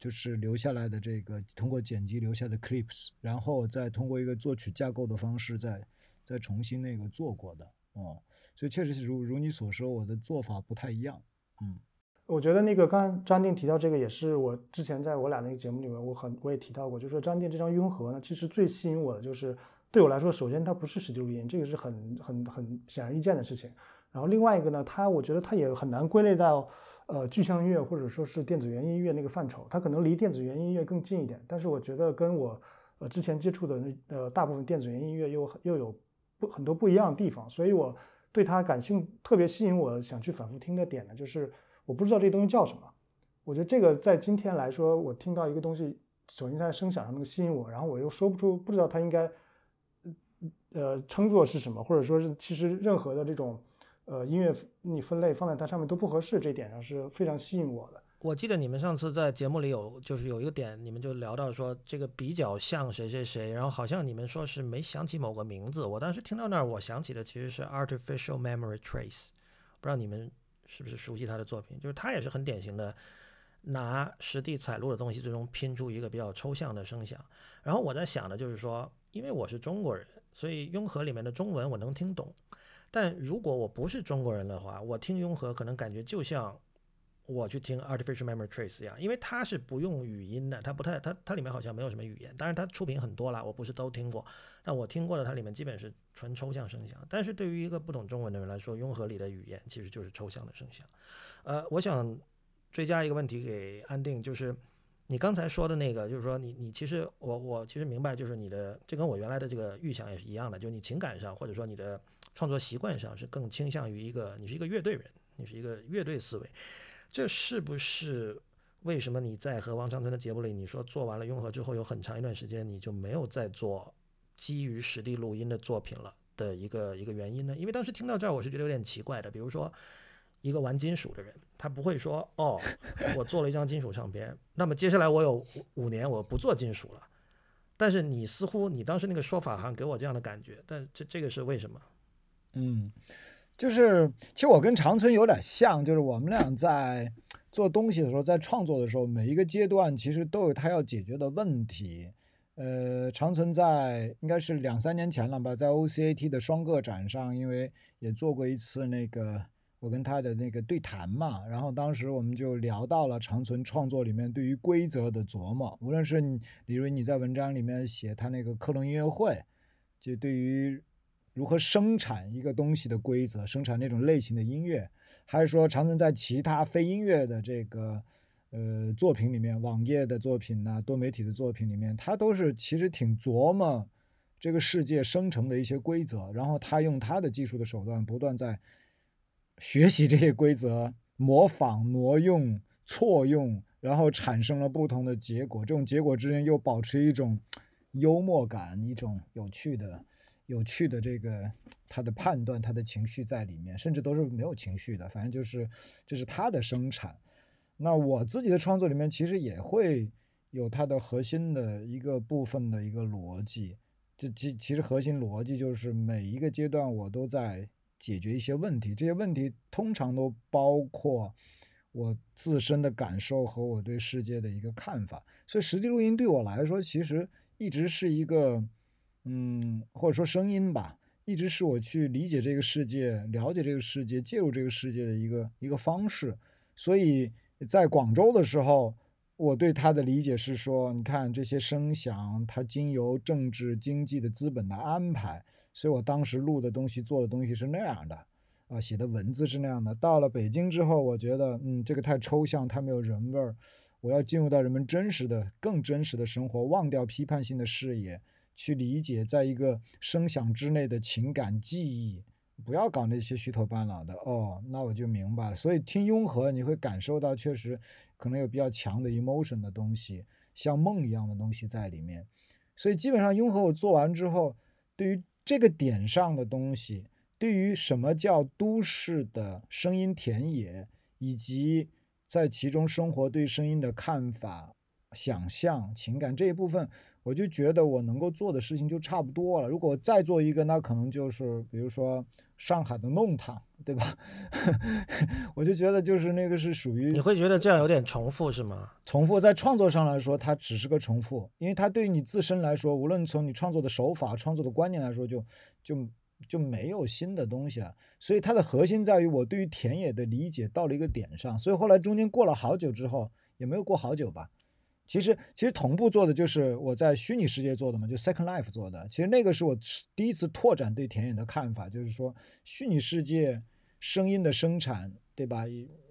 就是留下来的这个，通过剪辑留下的 clips，然后再通过一个作曲架构的方式，再再重新那个做过的，哦，所以确实是如如你所说，我的做法不太一样，嗯，我觉得那个刚张定提到这个，也是我之前在我俩那个节目里面，我很我也提到过，就是说张定这张雍和呢，其实最吸引我的就是，对我来说，首先它不是实际录音，这个是很很很显而易见的事情，然后另外一个呢，它我觉得它也很难归类到。呃，具象音乐或者说是电子原音乐那个范畴，它可能离电子原音乐更近一点，但是我觉得跟我呃之前接触的那呃大部分电子原音乐又又有不很多不一样的地方，所以我对它感兴特别吸引我想去反复听的点呢，就是我不知道这东西叫什么，我觉得这个在今天来说，我听到一个东西，首先在声响上能吸引我，然后我又说不出不知道它应该呃称作是什么，或者说是其实任何的这种。呃，音乐你分类放在它上面都不合适，这点上是非常吸引我的。我记得你们上次在节目里有，就是有一个点，你们就聊到说这个比较像谁谁谁，然后好像你们说是没想起某个名字。我当时听到那儿，我想起的其实是 Artificial Memory Trace，不知道你们是不是熟悉他的作品？就是他也是很典型的拿实地采录的东西，最终拼出一个比较抽象的声响。然后我在想的就是说，因为我是中国人，所以雍和里面的中文我能听懂。但如果我不是中国人的话，我听雍和可能感觉就像我去听 Artificial Memory Trace 一样，因为它是不用语音的，它不太它它里面好像没有什么语言。当然它出品很多了，我不是都听过，但我听过的它里面基本是纯抽象声响。但是对于一个不懂中文的人来说，雍和里的语言其实就是抽象的声响。呃，我想追加一个问题给安定，就是你刚才说的那个，就是说你你其实我我其实明白，就是你的这跟我原来的这个预想也是一样的，就你情感上或者说你的创作习惯上是更倾向于一个你是一个乐队人，你是一个乐队思维，这是不是为什么你在和王长春的节目里你说做完了雍和之后有很长一段时间你就没有再做基于实地录音的作品了的一个一个原因呢？因为当时听到这儿我是觉得有点奇怪的，比如说。一个玩金属的人，他不会说哦，我做了一张金属唱片，那么接下来我有五年我不做金属了。但是你似乎你当时那个说法好像给我这样的感觉，但这这个是为什么？嗯，就是其实我跟长春有点像，就是我们俩在做东西的时候，在创作的时候，每一个阶段其实都有他要解决的问题。呃，长春在应该是两三年前了吧，在 OCAT 的双个展上，因为也做过一次那个。我跟他的那个对谈嘛，然后当时我们就聊到了长存创作里面对于规则的琢磨，无论是你，比如你在文章里面写他那个克隆音乐会，就对于如何生产一个东西的规则，生产那种类型的音乐，还是说长存在其他非音乐的这个呃作品里面，网页的作品呐，多媒体的作品里面，他都是其实挺琢磨这个世界生成的一些规则，然后他用他的技术的手段不断在。学习这些规则，模仿、挪用、错用，然后产生了不同的结果。这种结果之间又保持一种幽默感，一种有趣的、有趣的这个他的判断、他的情绪在里面，甚至都是没有情绪的。反正就是这是他的生产。那我自己的创作里面其实也会有它的核心的一个部分的一个逻辑。就其其实核心逻辑就是每一个阶段我都在。解决一些问题，这些问题通常都包括我自身的感受和我对世界的一个看法。所以，实际录音对我来说，其实一直是一个，嗯，或者说声音吧，一直是我去理解这个世界、了解这个世界、介入这个世界的一个一个方式。所以在广州的时候，我对他的理解是说，你看这些声响，它经由政治、经济的资本的安排。所以我当时录的东西、做的东西是那样的，啊，写的文字是那样的。到了北京之后，我觉得，嗯，这个太抽象，太没有人味儿。我要进入到人们真实的、更真实的生活，忘掉批判性的视野，去理解在一个声响之内的情感记忆，不要搞那些虚头巴脑的。哦，那我就明白了。所以听雍和，你会感受到确实可能有比较强的 emotion 的东西，像梦一样的东西在里面。所以基本上雍和我做完之后，对于这个点上的东西，对于什么叫都市的声音田野，以及在其中生活对声音的看法、想象、情感这一部分，我就觉得我能够做的事情就差不多了。如果再做一个，那可能就是比如说上海的弄堂，对吧？我就觉得就是那个是属于你会觉得这样有点重复是吗？重复在创作上来说，它只是个重复，因为它对于你自身来说，无论从你创作的手法、创作的观念来说，就就就没有新的东西了。所以它的核心在于我对于田野的理解到了一个点上。所以后来中间过了好久之后，也没有过好久吧。其实其实同步做的就是我在虚拟世界做的嘛，就 Second Life 做的。其实那个是我第一次拓展对田野的看法，就是说虚拟世界。声音的生产，对吧？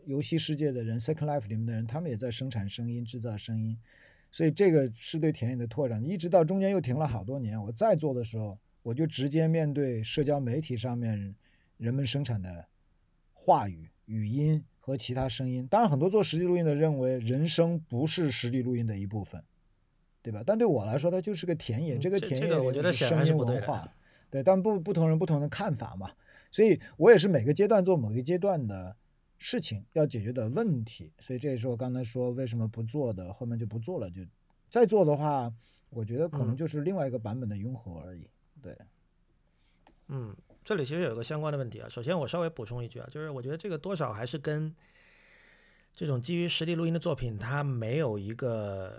游戏世界的人，Second Life 里面的人，他们也在生产声音、制造声音，所以这个是对田野的拓展。一直到中间又停了好多年，我再做的时候，我就直接面对社交媒体上面人们生产的话语、语音和其他声音。当然，很多做实际录音的认为人声不是实际录音的一部分，对吧？但对我来说，它就是个田野。这个田野是声音文化，对，但不不同人不同的看法嘛。所以我也是每个阶段做某个阶段的事情要解决的问题，所以这也是我刚才说为什么不做的，后面就不做了。就再做的话，我觉得可能就是另外一个版本的雍和而已。对，嗯，这里其实有个相关的问题啊。首先我稍微补充一句啊，就是我觉得这个多少还是跟这种基于实地录音的作品，它没有一个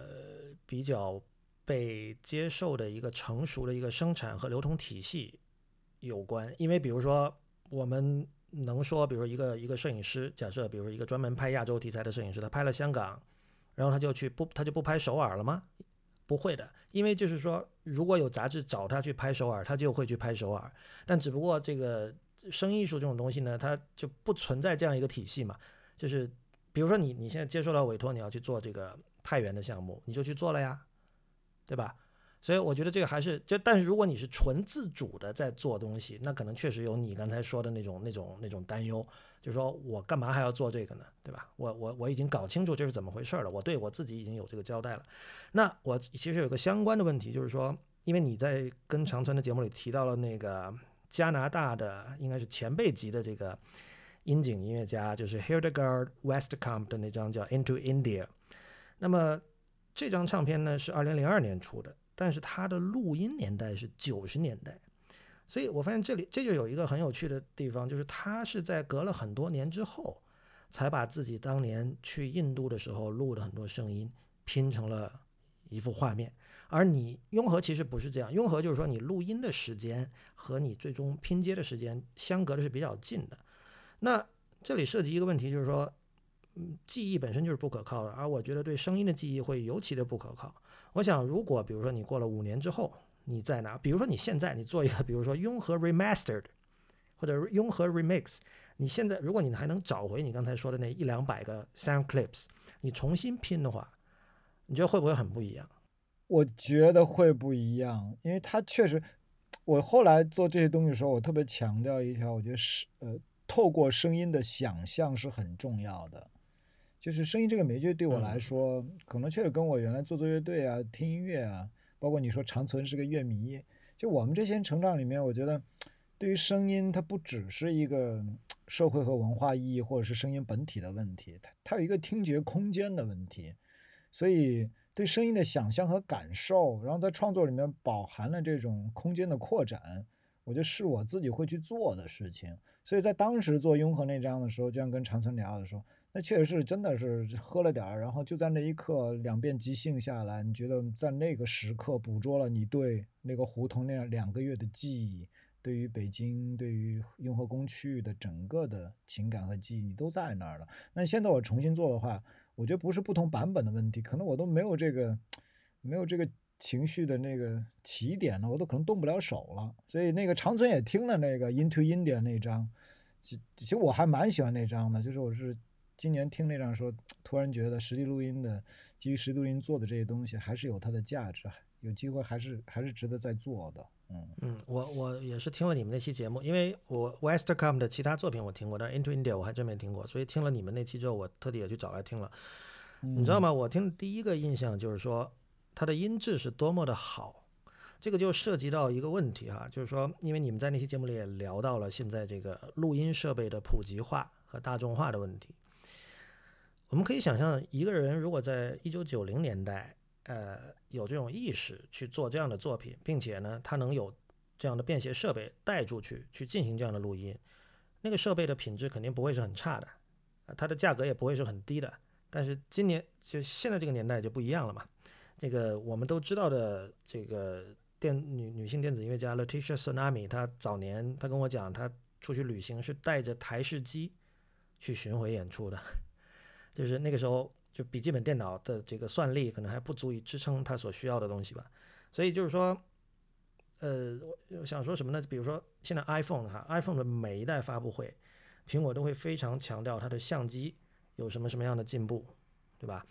比较被接受的一个成熟的一个生产和流通体系。有关，因为比如说，我们能说，比如一个一个摄影师，假设，比如一个专门拍亚洲题材的摄影师，他拍了香港，然后他就去不，他就不拍首尔了吗？不会的，因为就是说，如果有杂志找他去拍首尔，他就会去拍首尔。但只不过这个生艺术这种东西呢，它就不存在这样一个体系嘛。就是比如说你你现在接受了委托，你要去做这个太原的项目，你就去做了呀，对吧？所以我觉得这个还是就，但是如果你是纯自主的在做东西，那可能确实有你刚才说的那种那种那种担忧，就是说我干嘛还要做这个呢？对吧？我我我已经搞清楚这是怎么回事了，我对我自己已经有这个交代了。那我其实有个相关的问题，就是说，因为你在跟长存的节目里提到了那个加拿大的应该是前辈级的这个音景音乐家，就是 Hildegard Westcamp 的那张叫《Into India》，那么这张唱片呢是二零零二年出的。但是它的录音年代是九十年代，所以我发现这里这就有一个很有趣的地方，就是他是在隔了很多年之后，才把自己当年去印度的时候录的很多声音拼成了一幅画面。而你雍和其实不是这样，雍和就是说你录音的时间和你最终拼接的时间相隔的是比较近的。那这里涉及一个问题，就是说，嗯，记忆本身就是不可靠的，而我觉得对声音的记忆会尤其的不可靠。我想，如果比如说你过了五年之后，你再拿，比如说你现在你做一个，比如说雍和 remastered，或者雍和 remix，你现在如果你还能找回你刚才说的那一两百个 sound clips，你重新拼的话，你觉得会不会很不一样？我觉得会不一样，因为它确实，我后来做这些东西的时候，我特别强调一条，我觉得是呃，透过声音的想象是很重要的。就是声音这个媒介对我来说，可能确实跟我原来做做乐队啊、听音乐啊，包括你说长存是个乐迷，就我们这些成长里面，我觉得对于声音，它不只是一个社会和文化意义，或者是声音本体的问题，它它有一个听觉空间的问题，所以对声音的想象和感受，然后在创作里面饱含了这种空间的扩展，我觉得是我自己会去做的事情。所以在当时做雍和那张的时候，就像跟长存聊的时候。那确实是，真的是喝了点儿，然后就在那一刻，两遍即兴下来，你觉得在那个时刻捕捉了你对那个胡同那两个月的记忆，对于北京，对于雍和宫区域的整个的情感和记忆，你都在那儿了。那现在我重新做的话，我觉得不是不同版本的问题，可能我都没有这个，没有这个情绪的那个起点了，我都可能动不了手了。所以那个长存也听了那个 Into India 那张，其其实我还蛮喜欢那张的，就是我是。今年听那张说，突然觉得实地录音的基于实地录音做的这些东西还是有它的价值，有机会还是还是值得再做的。嗯嗯，我我也是听了你们那期节目，因为我 Westercom 的其他作品我听过，但 Into India 我还真没听过，所以听了你们那期之后，我特地也去找来听了。你知道吗？我听的第一个印象就是说，它的音质是多么的好。这个就涉及到一个问题哈，就是说，因为你们在那期节目里也聊到了现在这个录音设备的普及化和大众化的问题。我们可以想象，一个人如果在一九九零年代，呃，有这种意识去做这样的作品，并且呢，他能有这样的便携设备带出去去进行这样的录音，那个设备的品质肯定不会是很差的，啊，它的价格也不会是很低的。但是今年就现在这个年代就不一样了嘛。这个我们都知道的，这个电女女性电子音乐家 Leticia Sonami，她早年她跟我讲，她出去旅行是带着台式机去巡回演出的。就是那个时候，就笔记本电脑的这个算力可能还不足以支撑它所需要的东西吧。所以就是说，呃，我想说什么呢？比如说现在 iPhone 哈，iPhone 的每一代发布会，苹果都会非常强调它的相机有什么什么样的进步，对吧？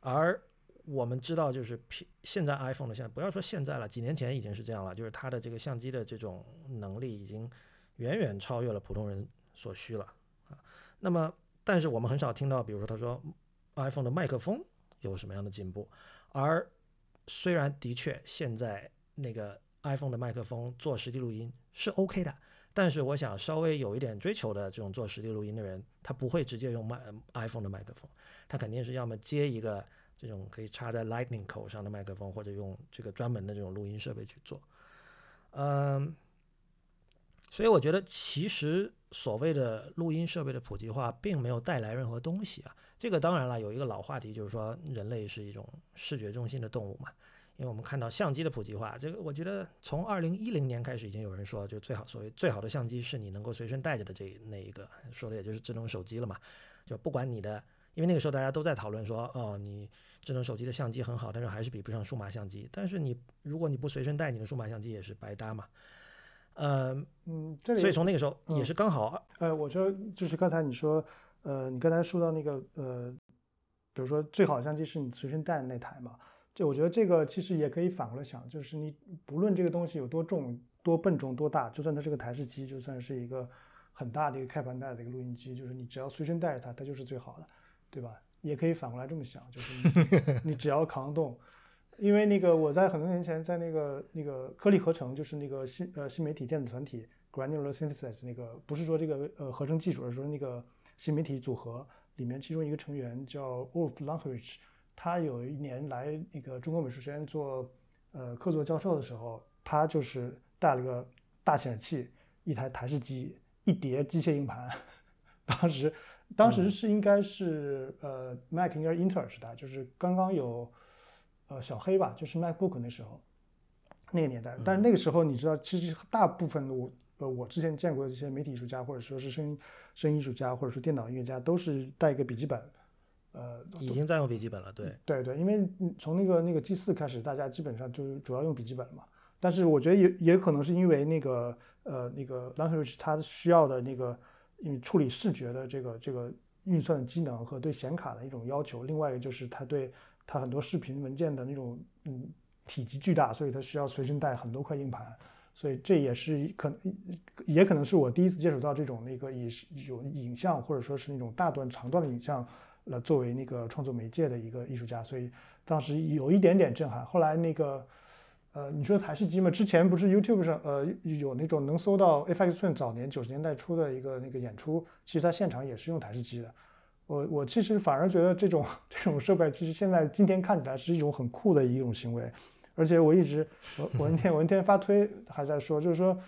而我们知道，就是现在 iPhone 的现在，不要说现在了，几年前已经是这样了，就是它的这个相机的这种能力已经远远超越了普通人所需了啊。那么但是我们很少听到，比如说他说，iPhone 的麦克风有什么样的进步。而虽然的确现在那个 iPhone 的麦克风做实地录音是 OK 的，但是我想稍微有一点追求的这种做实地录音的人，他不会直接用麦 iPhone 的麦克风，他肯定是要么接一个这种可以插在 Lightning 口上的麦克风，或者用这个专门的这种录音设备去做。嗯，所以我觉得其实。所谓的录音设备的普及化，并没有带来任何东西啊。这个当然了，有一个老话题，就是说人类是一种视觉中心的动物嘛。因为我们看到相机的普及化，这个我觉得从二零一零年开始，已经有人说，就最好所谓最好的相机是你能够随身带着的这那一个，说的也就是智能手机了嘛。就不管你的，因为那个时候大家都在讨论说，哦，你智能手机的相机很好，但是还是比不上数码相机。但是你如果你不随身带你的数码相机，也是白搭嘛。呃嗯，这里所以从那个时候也是刚好。呃，我说就是刚才你说，呃，你刚才说到那个呃，比如说最好的相机是你随身带的那台嘛。就我觉得这个其实也可以反过来想，就是你不论这个东西有多重、多笨重、多大，就算它是个台式机，就算是一个很大的一个开盘带的一个录音机，就是你只要随身带着它，它就是最好的，对吧？也可以反过来这么想，就是你 你只要扛得动。因为那个我在很多年前在那个那个颗粒合成，就是那个新呃新媒体电子团体 Granular Synthesis 那个，不是说这个呃合成技术，而是说那个新媒体组合里面其中一个成员叫 Wolf Langerich，他有一年来那个中国美术学院做呃客座教授的时候，他就是带了个大显示器，一台台式机，一叠机械硬盘，当时当时是应该是呃 Mac 应该是英特尔时代，就是刚刚有。呃，小黑吧，就是 MacBook 那时候，那个年代。但是那个时候，你知道，其实大部分的我，呃，我之前见过的这些媒体艺术家，或者说是声音声音艺术家，或者说电脑音乐家，都是带一个笔记本，呃，已经在用笔记本了。对，对对，因为从那个那个 G 四开始，大家基本上就主要用笔记本了嘛。但是我觉得也也可能是因为那个呃那个 Language 它需要的那个，因为处理视觉的这个这个运算机能和对显卡的一种要求，另外一个就是它对。它很多视频文件的那种，嗯，体积巨大，所以它需要随身带很多块硬盘，所以这也是可，也可能是我第一次接触到这种那个以有影像或者说是那种大段长段的影像来作为那个创作媒介的一个艺术家，所以当时有一点点震撼。后来那个，呃，你说台式机嘛，之前不是 YouTube 上呃有那种能搜到 FX Twin 早年九十年代初的一个那个演出，其实他现场也是用台式机的。我我其实反而觉得这种 这种设备，其实现在今天看起来是一种很酷的一种行为，而且我一直我我那天我那天发推还在说，就是说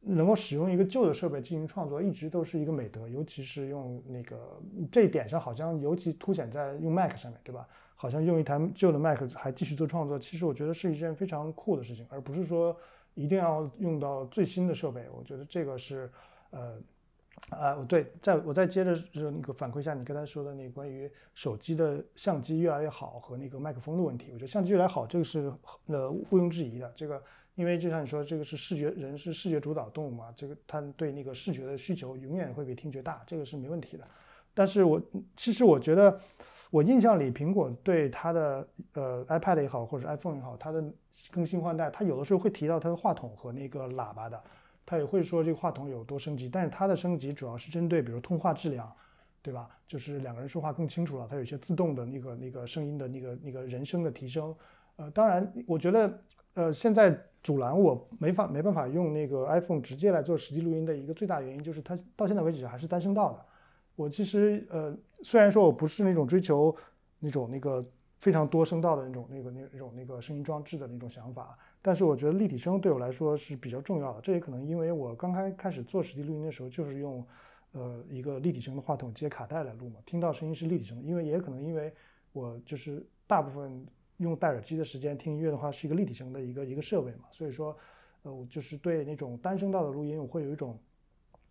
能够使用一个旧的设备进行创作，一直都是一个美德，尤其是用那个这一点上，好像尤其凸显在用 Mac 上面对吧？好像用一台旧的 Mac 还继续做创作，其实我觉得是一件非常酷的事情，而不是说一定要用到最新的设备。我觉得这个是呃。啊，我对，再我再接着就那个反馈一下你刚才说的那个关于手机的相机越来越好和那个麦克风的问题。我觉得相机越来越好，这个是呃毋庸置疑的。这个因为就像你说，这个是视觉人是视觉主导动物嘛，这个他对那个视觉的需求永远会比听觉大，这个是没问题的。但是我其实我觉得，我印象里苹果对它的呃 iPad 也好或者 iPhone 也好，它的更新换代，它有的时候会提到它的话筒和那个喇叭的。他也会说这个话筒有多升级，但是它的升级主要是针对比如通话质量，对吧？就是两个人说话更清楚了，它有些自动的那个那个声音的那个那个人声的提升。呃，当然，我觉得呃现在阻拦我没法没办法用那个 iPhone 直接来做实际录音的一个最大原因就是它到现在为止还是单声道的。我其实呃虽然说我不是那种追求那种那个非常多声道的那种那个那那种那个声音装置的那种想法。但是我觉得立体声对我来说是比较重要的，这也可能因为我刚开开始做实际录音的时候，就是用，呃，一个立体声的话筒接卡带来录嘛，听到声音是立体声。因为也可能因为我就是大部分用戴耳机的时间听音乐的话，是一个立体声的一个一个设备嘛，所以说，呃，我就是对那种单声道的录音，我会有一种，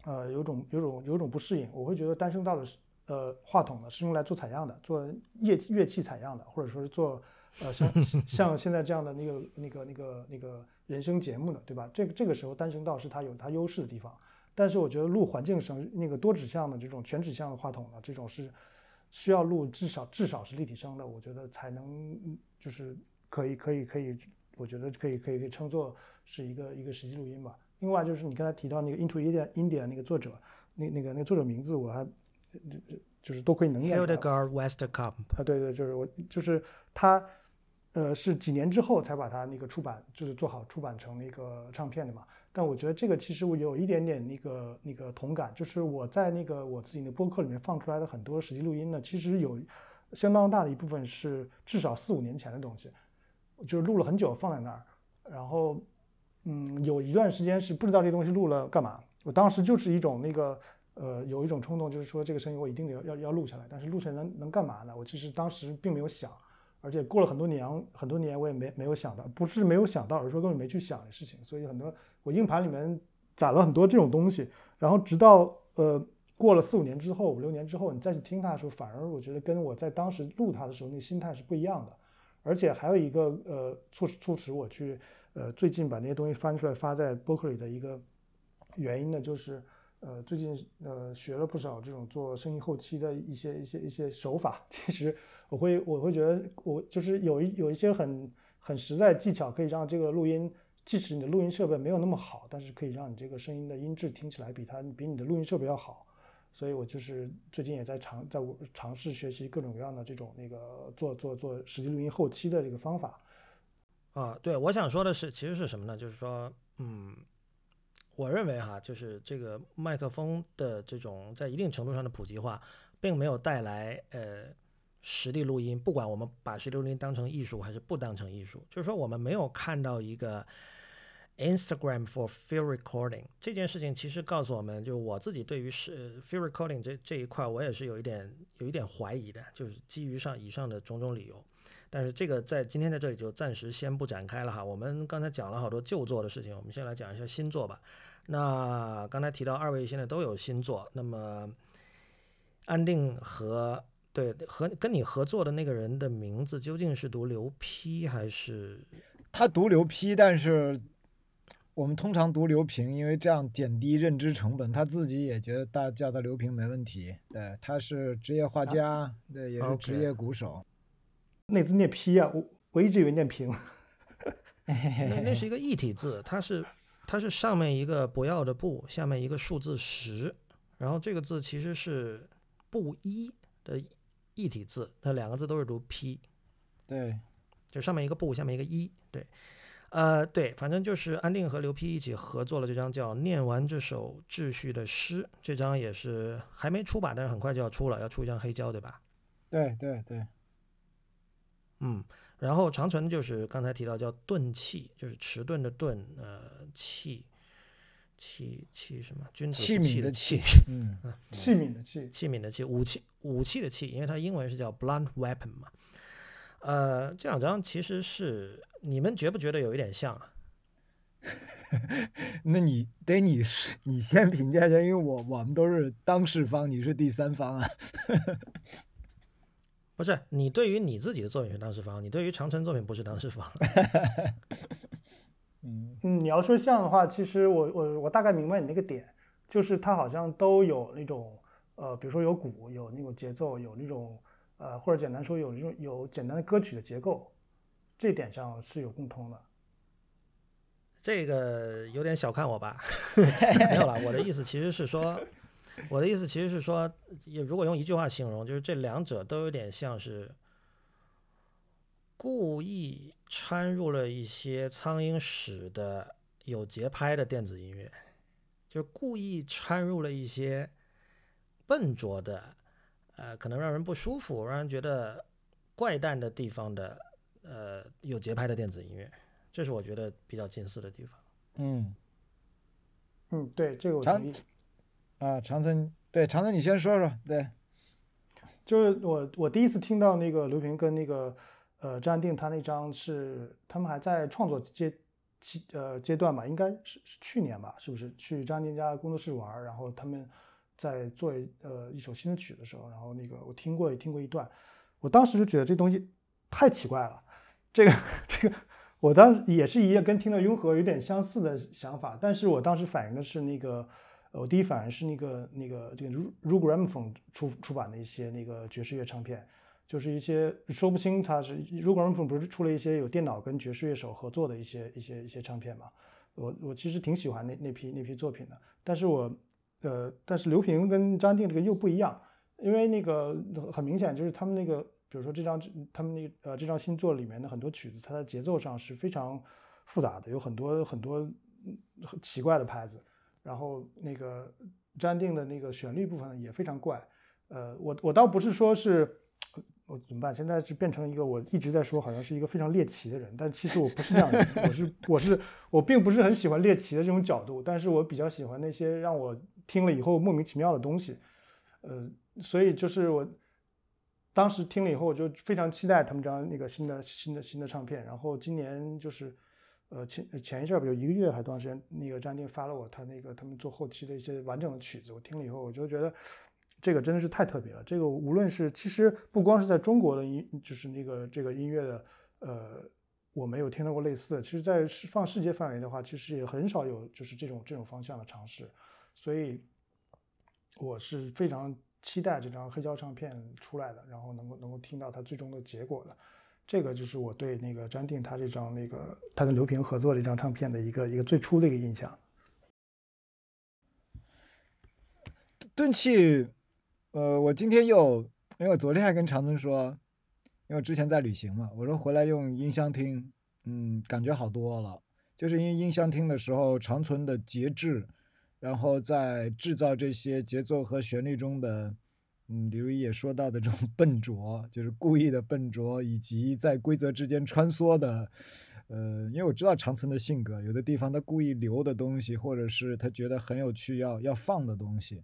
呃，有种有种有种不适应。我会觉得单声道的呃话筒呢是用来做采样的，做乐乐器采样的，或者说是做。呃，像像现在这样的那个那个那个那个人声节目的，对吧？这个这个时候单声道是它有它优势的地方，但是我觉得录环境声那个多指向的这种全指向的话筒呢，这种是需要录至少至少是立体声的，我觉得才能就是可以可以可以，我觉得可以可以可以称作是一个一个实际录音吧。另外就是你刚才提到那个 Into India India 那个作者，那那个那个作者名字我还就是多亏你能念。Hildegard Westerkamp。啊，对对，就是我就是他。呃，是几年之后才把它那个出版，就是做好出版成那个唱片的嘛。但我觉得这个其实我有一点点那个那个同感，就是我在那个我自己的播客里面放出来的很多实际录音呢，其实有相当大的一部分是至少四五年前的东西，就是录了很久放在那儿，然后嗯，有一段时间是不知道这东西录了干嘛。我当时就是一种那个呃，有一种冲动，就是说这个声音我一定得要要录下来，但是录下来能能干嘛呢？我其实当时并没有想。而且过了很多年，很多年我也没没有想到，不是没有想到，而是说根本没去想的事情。所以很多我硬盘里面攒了很多这种东西，然后直到呃过了四五年之后，五六年之后，你再去听它的时候，反而我觉得跟我在当时录它的时候那心态是不一样的。而且还有一个呃促使促使我去呃最近把那些东西翻出来发在博客里的一个原因呢，就是呃最近呃学了不少这种做声音后期的一些一些一些手法。其实我会我会觉得我就是有一有一些很很实在技巧，可以让这个录音，即使你的录音设备没有那么好，但是可以让你这个声音的音质听起来比它比你的录音设备要好。所以我就是最近也在尝在我尝试学习各种各样的这种那个做做做实际录音后期的这个方法。啊，对，我想说的是，其实是什么呢？就是说，嗯，我认为哈，就是这个麦克风的这种在一定程度上的普及化，并没有带来呃实地录音，不管我们把实地录音当成艺术还是不当成艺术，就是说我们没有看到一个 Instagram for field recording 这件事情，其实告诉我们，就是我自己对于是 field recording 这这一块，我也是有一点有一点怀疑的，就是基于上以上的种种理由。但是这个在今天在这里就暂时先不展开了哈。我们刚才讲了好多旧作的事情，我们先来讲一下新作吧。那刚才提到二位现在都有新作，那么安定和对和跟你合作的那个人的名字究竟是读刘批还是？他读刘批，但是我们通常读刘平，因为这样减低认知成本。他自己也觉得大叫他刘平没问题。对，他是职业画家，对，也是职业鼓手。那字念批啊，我我一直以为念平。那那是一个异体字，它是它是上面一个不要的不，下面一个数字十，然后这个字其实是不一的异体字，它两个字都是读 p，。对，就上面一个不，下面一个一。对，呃，对，反正就是安定和刘批一起合作了这张叫《念完这首秩序的诗》，这张也是还没出版，但是很快就要出了，要出一张黑胶，对吧？对对对。嗯，然后长城就是刚才提到叫钝器，就是迟钝的钝，呃，器器器什么？君子器器的器，嗯，器皿的器，器皿的器，武器武器的器，因为它英文是叫 blunt weapon 嘛。呃，这两张其实是你们觉不觉得有一点像啊？那你得你是你先评价一下，因为我我们都是当事方，你是第三方啊。不是你对于你自己的作品是当事方，你对于长城作品不是当事方。嗯嗯，你要说像的话，其实我我我大概明白你那个点，就是它好像都有那种呃，比如说有鼓，有那种节奏，有那种呃，或者简单说有那种有简单的歌曲的结构，这点上是有共通的。这个有点小看我吧？没有了，我的意思其实是说。我的意思其实是说，也如果用一句话形容，就是这两者都有点像是故意掺入了一些苍蝇屎的有节拍的电子音乐，就是故意掺入了一些笨拙的，呃，可能让人不舒服、让人觉得怪诞的地方的，呃，有节拍的电子音乐，这是我觉得比较近似的地方。嗯嗯，对，这个我长同意。啊，长城对长城，你先说说。对，就是我我第一次听到那个刘平跟那个呃张安定他那张是他们还在创作阶期呃阶段吧，应该是是去年吧，是不是去张安定家工作室玩，然后他们在做呃一首新的曲的时候，然后那个我听过也听过一段，我当时就觉得这东西太奇怪了，这个这个我当时也是一样跟听到雍和有点相似的想法，但是我当时反映的是那个。我第一反应是那个那个这个 Ru Ru Gramophone 出出版的一些那个爵士乐唱片，就是一些说不清它是 Rugramphon 不是出了一些有电脑跟爵士乐手合作的一些一些一些唱片嘛？我我其实挺喜欢那那批那批作品的，但是我呃但是刘平跟张定这个又不一样，因为那个很明显就是他们那个比如说这张他们那呃这张新作里面的很多曲子，它的节奏上是非常复杂的，有很多很多很奇怪的拍子。然后那个詹定的那个旋律部分也非常怪，呃，我我倒不是说是，我怎么办？现在是变成一个我一直在说好像是一个非常猎奇的人，但其实我不是这样的，我是我是我并不是很喜欢猎奇的这种角度，但是我比较喜欢那些让我听了以后莫名其妙的东西，呃，所以就是我当时听了以后，我就非常期待他们这张那个新的新的新的唱片，然后今年就是。呃，前前一阵儿有一个月还多长时间，那个张定发了我他那个他们做后期的一些完整的曲子，我听了以后，我就觉得这个真的是太特别了。这个无论是其实不光是在中国的音，就是那个这个音乐的，呃，我没有听到过类似的。其实，在放世界范围的话，其实也很少有就是这种这种方向的尝试。所以，我是非常期待这张黑胶唱片出来的，然后能够能够听到它最终的结果的。这个就是我对那个詹定他这张那个他跟刘平合作这张唱片的一个一个最初的一个印象。钝器，呃，我今天又，因为我昨天还跟长春说，因为我之前在旅行嘛，我说回来用音箱听，嗯，感觉好多了。就是因为音箱听的时候，长存的节制，然后在制造这些节奏和旋律中的，嗯，李如也说到的这种 笨拙，就是故意的笨拙，以及在规则之间穿梭的，呃，因为我知道长存的性格，有的地方他故意留的东西，或者是他觉得很有趣要要放的东西。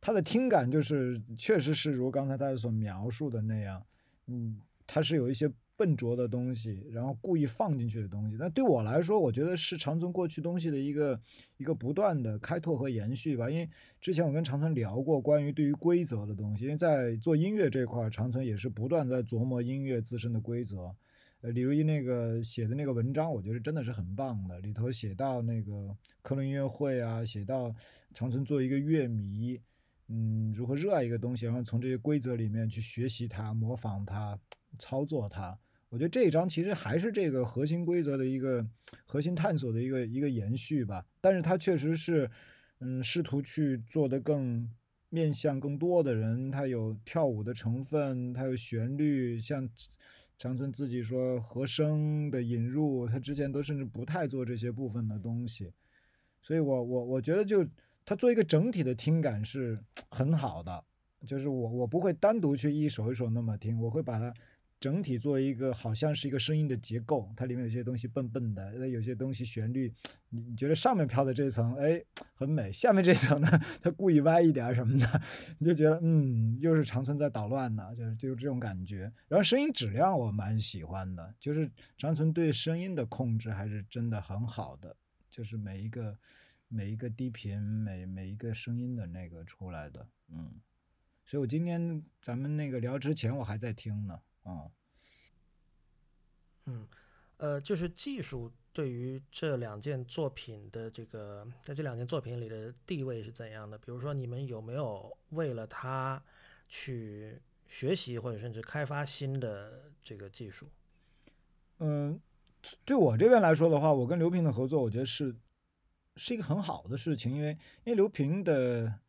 他的听感就是确实是如刚才大家所描述的那样，嗯，他是有一些笨拙的东西，然后故意放进去的东西。但对我来说，我觉得是长存过去东西的一个一个不断的开拓和延续吧。因为之前我跟长存聊过关于对于规则的东西，因为在做音乐这块，长存也是不断在琢磨音乐自身的规则。呃，李如一那个写的那个文章，我觉得真的是很棒的，里头写到那个科伦音乐会啊，写到长存做一个乐迷。嗯，如何热爱一个东西，然后从这些规则里面去学习它、模仿它、操作它。我觉得这一章其实还是这个核心规则的一个核心探索的一个一个延续吧。但是它确实是，嗯，试图去做的更面向更多的人。它有跳舞的成分，它有旋律，像长春自己说和声的引入，他之前都甚至不太做这些部分的东西。所以我我我觉得就。他做一个整体的听感是很好的，就是我我不会单独去一首一首那么听，我会把它整体做一个好像是一个声音的结构，它里面有些东西笨笨的，那有些东西旋律，你你觉得上面飘的这层哎很美，下面这层呢它故意歪一点什么的，你就觉得嗯又是长存在捣乱呢，就是就是这种感觉。然后声音质量我蛮喜欢的，就是长存对声音的控制还是真的很好的，就是每一个。每一个低频，每每一个声音的那个出来的，嗯，所以我今天咱们那个聊之前，我还在听呢，啊，嗯，呃，就是技术对于这两件作品的这个，在这两件作品里的地位是怎样的？比如说，你们有没有为了它去学习或者甚至开发新的这个技术？嗯，对我这边来说的话，我跟刘平的合作，我觉得是。是一个很好的事情，因为因为刘平的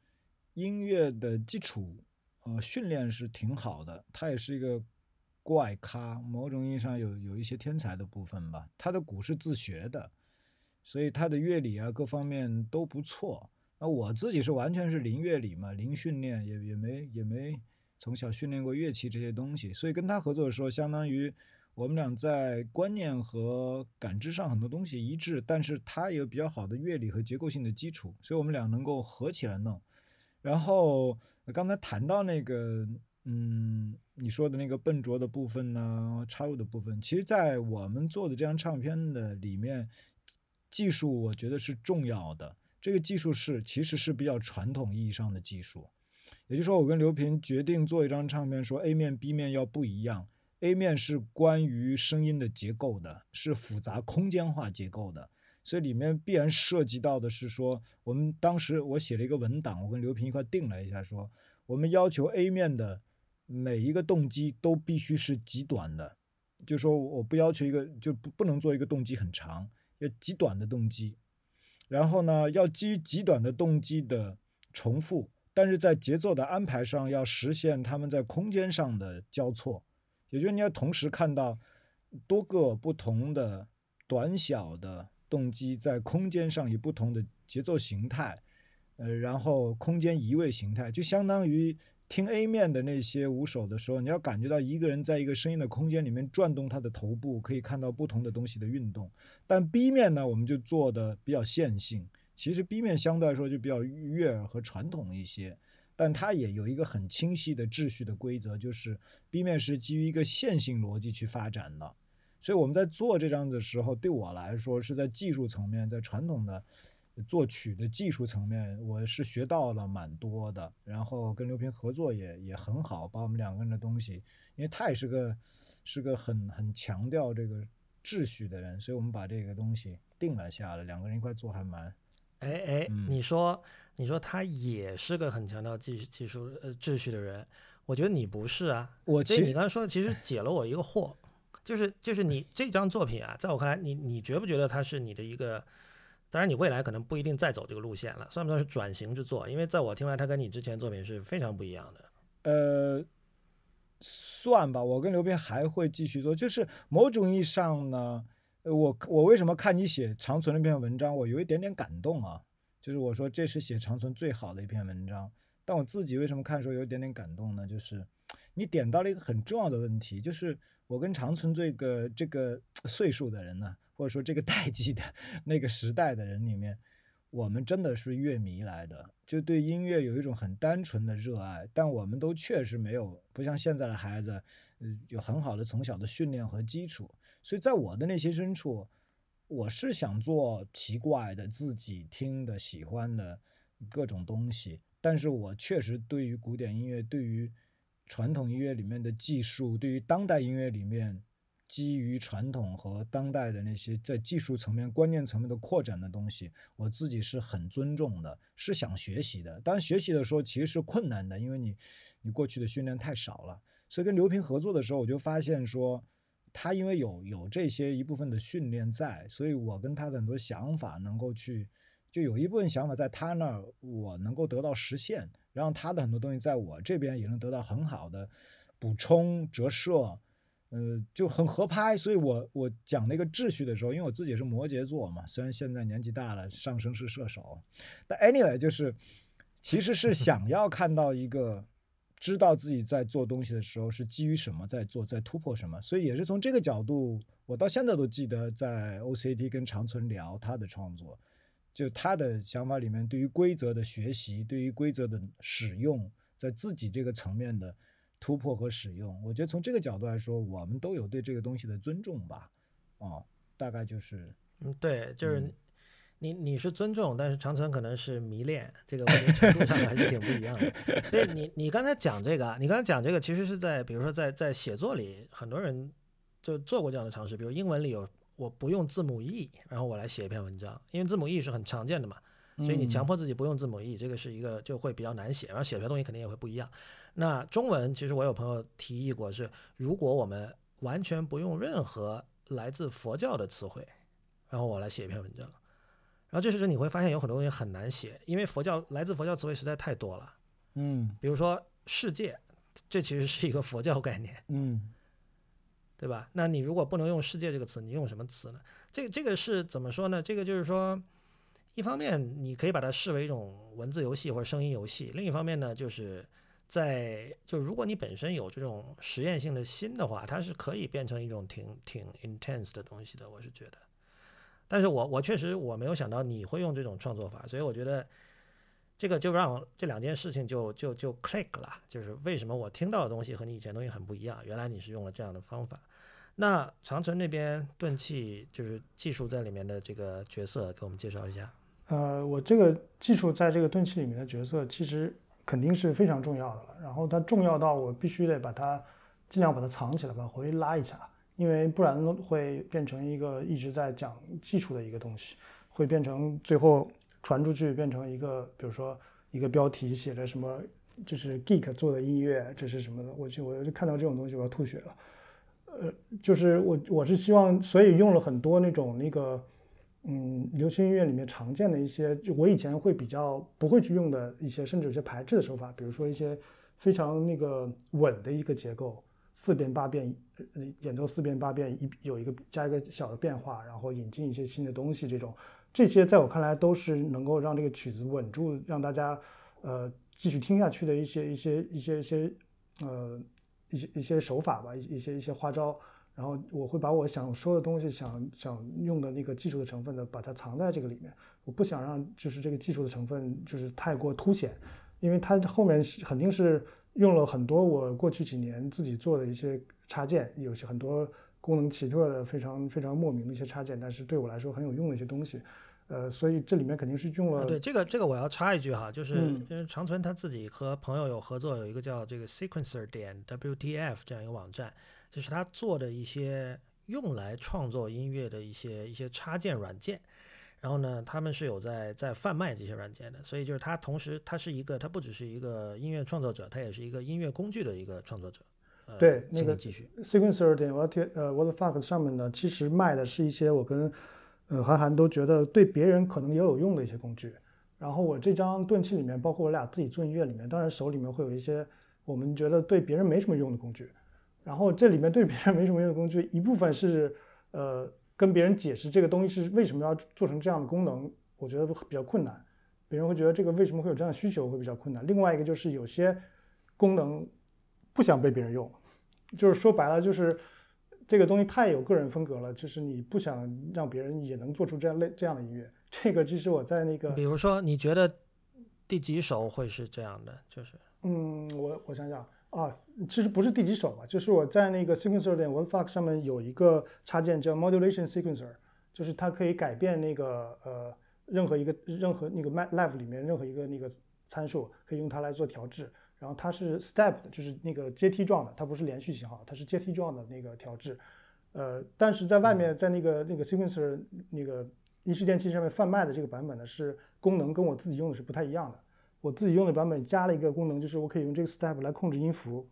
音乐的基础呃训练是挺好的，他也是一个怪咖，某种意义上有有一些天才的部分吧。他的鼓是自学的，所以他的乐理啊各方面都不错。那我自己是完全是零乐理嘛，零训练，也也没也没从小训练过乐器这些东西，所以跟他合作的时候，相当于。我们俩在观念和感知上很多东西一致，但是他有比较好的乐理和结构性的基础，所以我们俩能够合起来弄。然后刚才谈到那个，嗯，你说的那个笨拙的部分呢，插入的部分，其实，在我们做的这张唱片的里面，技术我觉得是重要的。这个技术是其实是比较传统意义上的技术，也就是说，我跟刘平决定做一张唱片，说 A 面 B 面要不一样。A 面是关于声音的结构的，是复杂空间化结构的，所以里面必然涉及到的是说，我们当时我写了一个文档，我跟刘平一块定了一下，说我们要求 A 面的每一个动机都必须是极短的，就说我不要求一个就不不能做一个动机很长，要极短的动机，然后呢，要基于极短的动机的重复，但是在节奏的安排上要实现他们在空间上的交错。也就是你要同时看到多个不同的短小的动机在空间上以不同的节奏形态，呃，然后空间移位形态，就相当于听 A 面的那些鼓手的时候，你要感觉到一个人在一个声音的空间里面转动他的头部，可以看到不同的东西的运动。但 B 面呢，我们就做的比较线性，其实 B 面相对来说就比较悦耳和传统一些。但它也有一个很清晰的秩序的规则，就是 B 面是基于一个线性逻辑去发展的，所以我们在做这张的时候，对我来说是在技术层面，在传统的作曲的技术层面，我是学到了蛮多的。然后跟刘平合作也也很好，把我们两个人的东西，因为他也是个是个很很强调这个秩序的人，所以我们把这个东西定了下来，两个人一块做还蛮哎哎，嗯你说你说他也是个很强调技术技术呃秩序的人，我觉得你不是啊。所以我其你刚才说的其实解了我一个惑，就是就是你这张作品啊，在我看来，你你觉不觉得它是你的一个？当然，你未来可能不一定再走这个路线了，算不算是转型之作？因为在我听来，它跟你之前作品是非常不一样的。呃，算吧，我跟刘斌还会继续做，就是某种意义上呢，我我为什么看你写长存那篇文章，我有一点点感动啊，就是我说这是写长存最好的一篇文章，但我自己为什么看的时候有一点点感动呢？就是你点到了一个很重要的问题，就是我跟长存这个这个岁数的人呢，或者说这个代际的 那个时代的人里面，我们真的是乐迷来的，就对音乐有一种很单纯的热爱，但我们都确实没有不像现在的孩子，呃，有很好的从小的训练和基础，所以在我的内心深处，我是想做奇怪的、自己听的、喜欢的各种东西，但是我确实对于古典音乐、对于传统音乐里面的技术，对于当代音乐里面基于传统和当代的那些在技术层面、观念层面的扩展的东西，我自己是很尊重的，是想学习的。当，学习的时候其实是困难的，因为你你过去的训练太少了。所以跟刘平合作的时候，我就发现说，他因为有有这些一部分的训练在，所以我跟他的很多想法能够去，就有一部分想法在他那儿，我能够得到实现，然后他的很多东西在我这边也能得到很好的补充折射。呃，就很合拍，所以我我讲那个秩序的时候，因为我自己是摩羯座嘛，虽然现在年纪大了，上升是射手，但 anyway 就是其实是想 要看到一个知道自己在做东西的时候是基于什么在做，在突破什么，所以也是从这个角度，我到现在都记得在 OCT 跟长存聊他的创作，就他的想法里面对于规则的学习，对于规则的使用，在自己这个层面的。突破和使用，我觉得从这个角度来说，我们都有对这个东西的尊重吧。哦，大概就是，嗯，对，就是嗯你你是尊重，但是长城可能是迷恋，这个我觉得程度上还是挺不一样的。所以你你刚才讲这个啊，你刚才讲这个，其实是在比如说在在写作里，很多人就做过这样的尝试，比如英文里有我不用字母 e，然后我来写一篇文章，因为字母 e 是很常见的嘛。所以你强迫自己不用字母 e，这个是一个就会比较难写，然后写出来东西肯定也会不一样。那中文其实我有朋友提议过是，如果我们完全不用任何来自佛教的词汇，然后我来写一篇文章，然后这时候你会发现有很多东西很难写，因为佛教来自佛教词汇实在太多了。嗯比如说世界，这其实是一个佛教概念，嗯对吧？那你如果不能用世界这个词，你用什么词呢？这个这个是怎么说呢？这个就是说。一方面，你可以把它视为一种文字游戏或者声音游戏；另一方面呢，就是在就如果你本身有这种实验性的心的话，它是可以变成一种挺挺 intense 的东西的。我是觉得，但是我我确实我没有想到你会用这种创作法，所以我觉得这个就让这两件事情就就就 click 了，就是为什么我听到的东西和你以前东西很不一样，原来你是用了这样的方法。那长城那边钝器就是技术在里面的这个角色，给我们介绍一下。呃，我这个技术在这个钝器里面的角色，其实肯定是非常重要的了。然后它重要到我必须得把它尽量把它藏起来，把回拉一下，因为不然会变成一个一直在讲技术的一个东西，会变成最后传出去变成一个，比如说一个标题写着什么，就是 geek 做的音乐，这是什么的，我就我就看到这种东西我要吐血了。呃，就是我我是希望，所以用了很多那种那个。嗯，流行音乐里面常见的一些，就我以前会比较不会去用的一些，甚至有些排斥的手法，比如说一些非常那个稳的一个结构，四遍八遍，演奏四遍八遍，一有一个加一个小的变化，然后引进一些新的东西，这种这些在我看来都是能够让这个曲子稳住，让大家呃继续听下去的一些一些一些一些呃一些一些手法吧，一一些一些花招。然后我会把我想说的东西、想想用的那个技术的成分呢，把它藏在这个里面。我不想让就是这个技术的成分就是太过凸显，因为它后面是肯定是用了很多我过去几年自己做的一些插件，有些很多功能奇特的、非常非常莫名的一些插件，但是对我来说很有用的一些东西。呃，所以这里面肯定是用了。啊，对这个这个我要插一句哈，就是嗯因为长存他自己和朋友有合作，有一个叫这个 Sequencer 点 WTF 这样一个网站，就是他做的一些用来创作音乐的一些一些插件软件。然后呢，他们是有在在贩卖这些软件的，所以就是他同时他是一个，他不只是一个音乐创作者，他也是一个音乐工具的一个创作者。呃、对那个继续。Sequencer 点 What 呃 What the fuck 上面呢，其实卖的是一些我跟呃韩寒都觉得对别人可能也有用的一些工具。然后我这张钝器里面，包括我俩自己做音乐里面，当然手里面会有一些我们觉得对别人没什么用的工具。然后这里面对别人没什么用的工具，一部分是呃跟别人解释这个东西是为什么要做成这样的功能，我觉得比较困难。别人会觉得这个为什么会有这样的需求会比较困难。另外一个就是有些功能不想被别人用，就是说白了就是这个东西太有个人风格了，就是你不想让别人也能做出这样类这样的音乐。这个其实我在那个比如说，你觉得第几首会是这样的？就是嗯，我我想想啊，其实不是第几首吧，就是我在那个 sequencer 点 what fuck 上面有一个插件叫 modulation sequencer，就是它可以改变那个呃任何一个任何那个 ma- live 里面任何一个那个参数，可以用它来做调制。然后它是 step 的，就是那个阶梯状的，它不是连续信号，它是阶梯状的那个调制。呃，但是在外面，在那个那个 sequencer 那个一式电器上面贩卖的这个版本呢，是功能跟我自己用的是不太一样的。我自己用的版本加了一个功能，就是我可以用这个 step 来控制音符，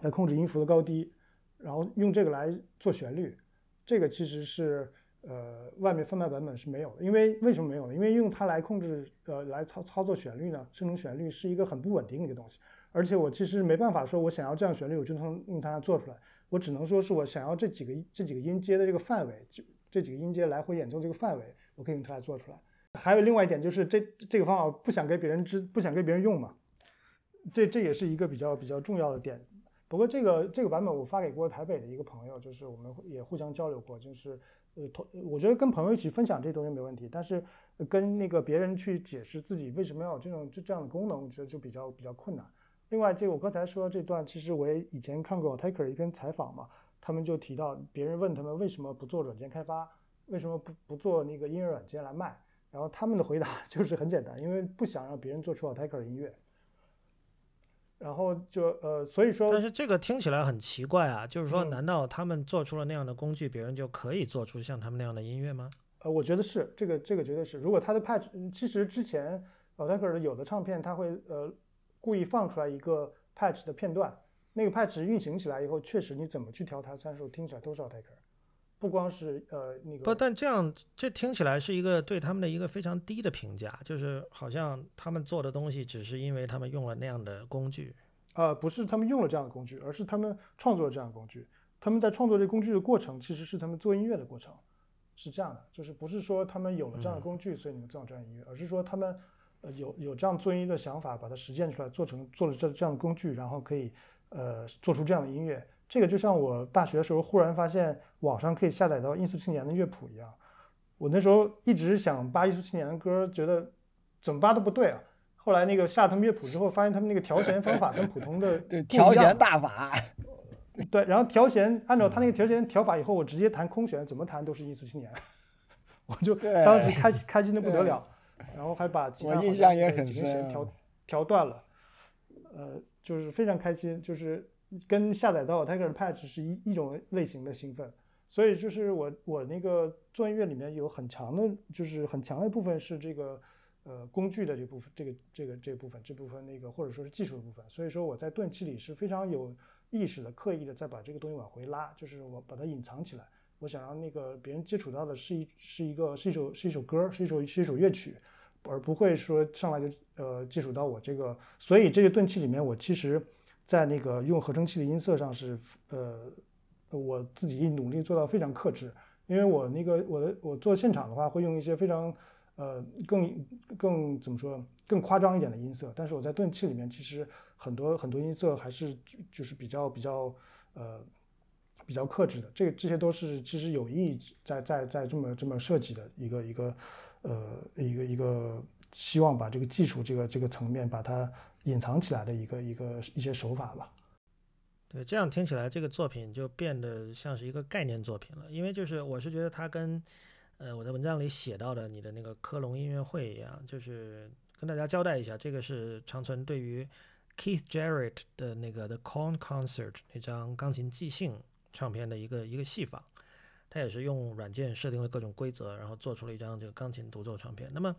来控制音符的高低，然后用这个来做旋律。这个其实是呃外面贩卖版本是没有的，因为为什么没有呢？因为用它来控制呃来操操作旋律呢，生成旋律是一个很不稳定的一个东西，而且我其实没办法说我想要这样旋律我就能用它做出来，我只能说是我想要这几个这几个音阶的这个范围，就这几个音阶来回演奏这个范围，我可以用它来做出来。还有另外一点就是这这个方法不想给别人知，不想给别人用嘛，这这也是一个比较比较重要的点。不过这个这个版本我发给过台北的一个朋友，就是我们也互相交流过，就是呃，同我觉得跟朋友一起分享这东西没问题，但是跟那个别人去解释自己为什么要有这种这这样的功能，我觉得就比较比较困难。另外，这个我刚才说这段，其实我也以前看过 Taker 一篇采访嘛，他们就提到别人问他们为什么不做软件开发，为什么不不做那个音乐软件来卖，然后他们的回答 就是很简单，因为不想让别人做出 Taker 的音乐。然后就呃，所以说，但是这个听起来很奇怪啊，就是说，嗯难道他们做出了那样的工具，别人就可以做出像他们那样的音乐吗？呃，我觉得是这个，这个绝对是。如果他的 patch，嗯其实之前 a t a c k e r 有的唱片他会呃故意放出来一个 patch 的片段，那个 patch 运行起来以后，确实你怎么去调它参数，听起来都是 a t a c k e r 不光是呃那个不，但这样这听起来是一个对他们的一个非常低的评价，就是好像他们做的东西只是因为他们用了那样的工具。呃，不是他们用了这样的工具，而是他们创作了这样的工具。他们在创作这工具的过程，其实是他们做音乐的过程，是这样的，就是不是说他们有了这样的工具，所以你们做这样的音乐，而是说他们呃有有这样做音乐的想法，把它实践出来，做成做了这这样的工具，然后可以呃做出这样的音乐。这个就像我大学的时候忽然发现网上可以下载到音速青年的乐谱一样，我那时候一直想扒音速青年的歌，觉得怎么扒都不对啊。后来那个下他们乐谱之后，发现他们那个调弦方法跟普通的对，调弦大法，对，然后调弦按照他那个调弦调法以后，我直接弹空弦，怎么弹都是艺术青年，我就当时开开心的不得了，然后还把吉他我印象也很调调断了，呃，就是非常开心，就是跟下载到 Tiger 的 patch 是一一种类型的兴奋，所以就是我我那个做音乐里面有很强的，就是很强的部分是这个呃工具的这部分，这个这个这部分这部分那个或者说是技术的部分，所以说我在钝器里是非常有意识的、刻意的在把这个东西往回拉，就是我把它隐藏起来。我想让那个别人接触到的是一是一个是一首是一首歌，是一首是一首乐曲，而不会说上来就呃接触到我这个。所以这个钝器里面，我其实在那个用合成器的音色上是呃我自己努力做到非常克制，因为我那个我的我做现场的话会用一些非常呃更更怎么说更夸张一点的音色，但是我在钝器里面其实很多很多音色还是就是比较比较呃比较克制的，这这些都是其实有意在在在这么这么设计的一个一个呃一个一个希望把这个技术这个这个层面把它隐藏起来的一个一个一些手法吧。对，这样听起来这个作品就变得像是一个概念作品了，因为就是我是觉得它跟呃我在文章里写到的你的那个科隆音乐会一样，就是跟大家交代一下，这个是长存对于 Keith Jarrett 的那个 The Corn Concert 那张钢琴即兴唱片的一个一个戏仿。他也是用软件设定了各种规则，然后做出了一张这个钢琴独奏唱片。那么，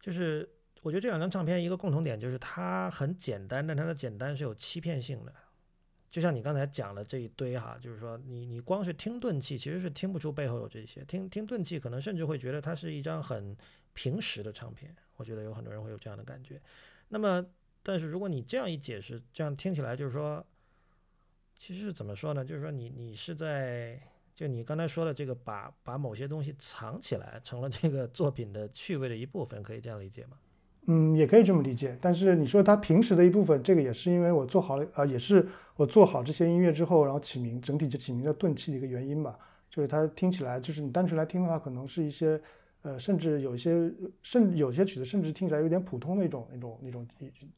就是我觉得这两张唱片一个共同点就是它很简单，但它的简单是有欺骗性的。就像你刚才讲的这一堆哈，就是说你你光是听钝器，其实是听不出背后有这些。听听钝器，可能甚至会觉得它是一张很平实的唱片。我觉得有很多人会有这样的感觉。那么，但是如果你这样一解释，这样听起来就是说，其实怎么说呢？就是说你你是在就你刚才说的这个把把某些东西藏起来，成了这个作品的趣味的一部分，可以这样理解吗？嗯，也可以这么理解。但是你说它平时的一部分，这个也是因为我做好了，呃，也是我做好这些音乐之后，然后起名，整体就起名叫钝器的一个原因吧。就是它听起来，就是你单纯来听的话，可能是一些，呃，甚至有一些，甚至有些曲子甚至听起来有点普通的一种、一种、一种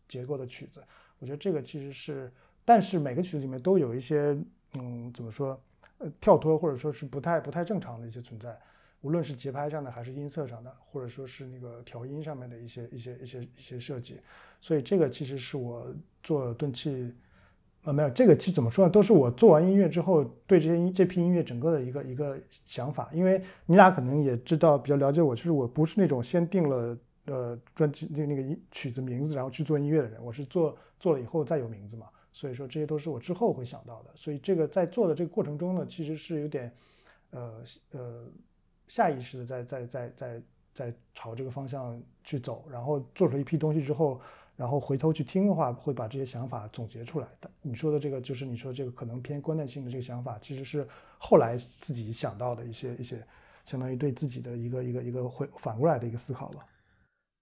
结构的曲子。我觉得这个其实是，但是每个曲子里面都有一些，嗯，怎么说，呃，跳脱或者说是不太不太正常的一些存在。无论是节拍上的，还是音色上的，或者说是那个调音上面的一些一些一些一些设计，所以这个其实是我做钝器，呃，没有这个其实怎么说呢？都是我做完音乐之后对这些音这批音乐整个的一个一个想法。因为你俩可能也知道，比较了解我，就是我不是那种先定了呃专辑那那个曲子名字然后去做音乐的人，我是做做了以后再有名字嘛。所以说这些都是我之后会想到的。所以这个在做的这个过程中呢，其实是有点呃呃。下意识的在在在在在朝这个方向去走，然后做出一批东西之后，然后回头去听的话，会把这些想法总结出来的。你说的这个就是你说这个可能偏观念性的这个想法，其实是后来自己想到的一些一些，相当于对自己的一个一个一个回反过来的一个思考吧。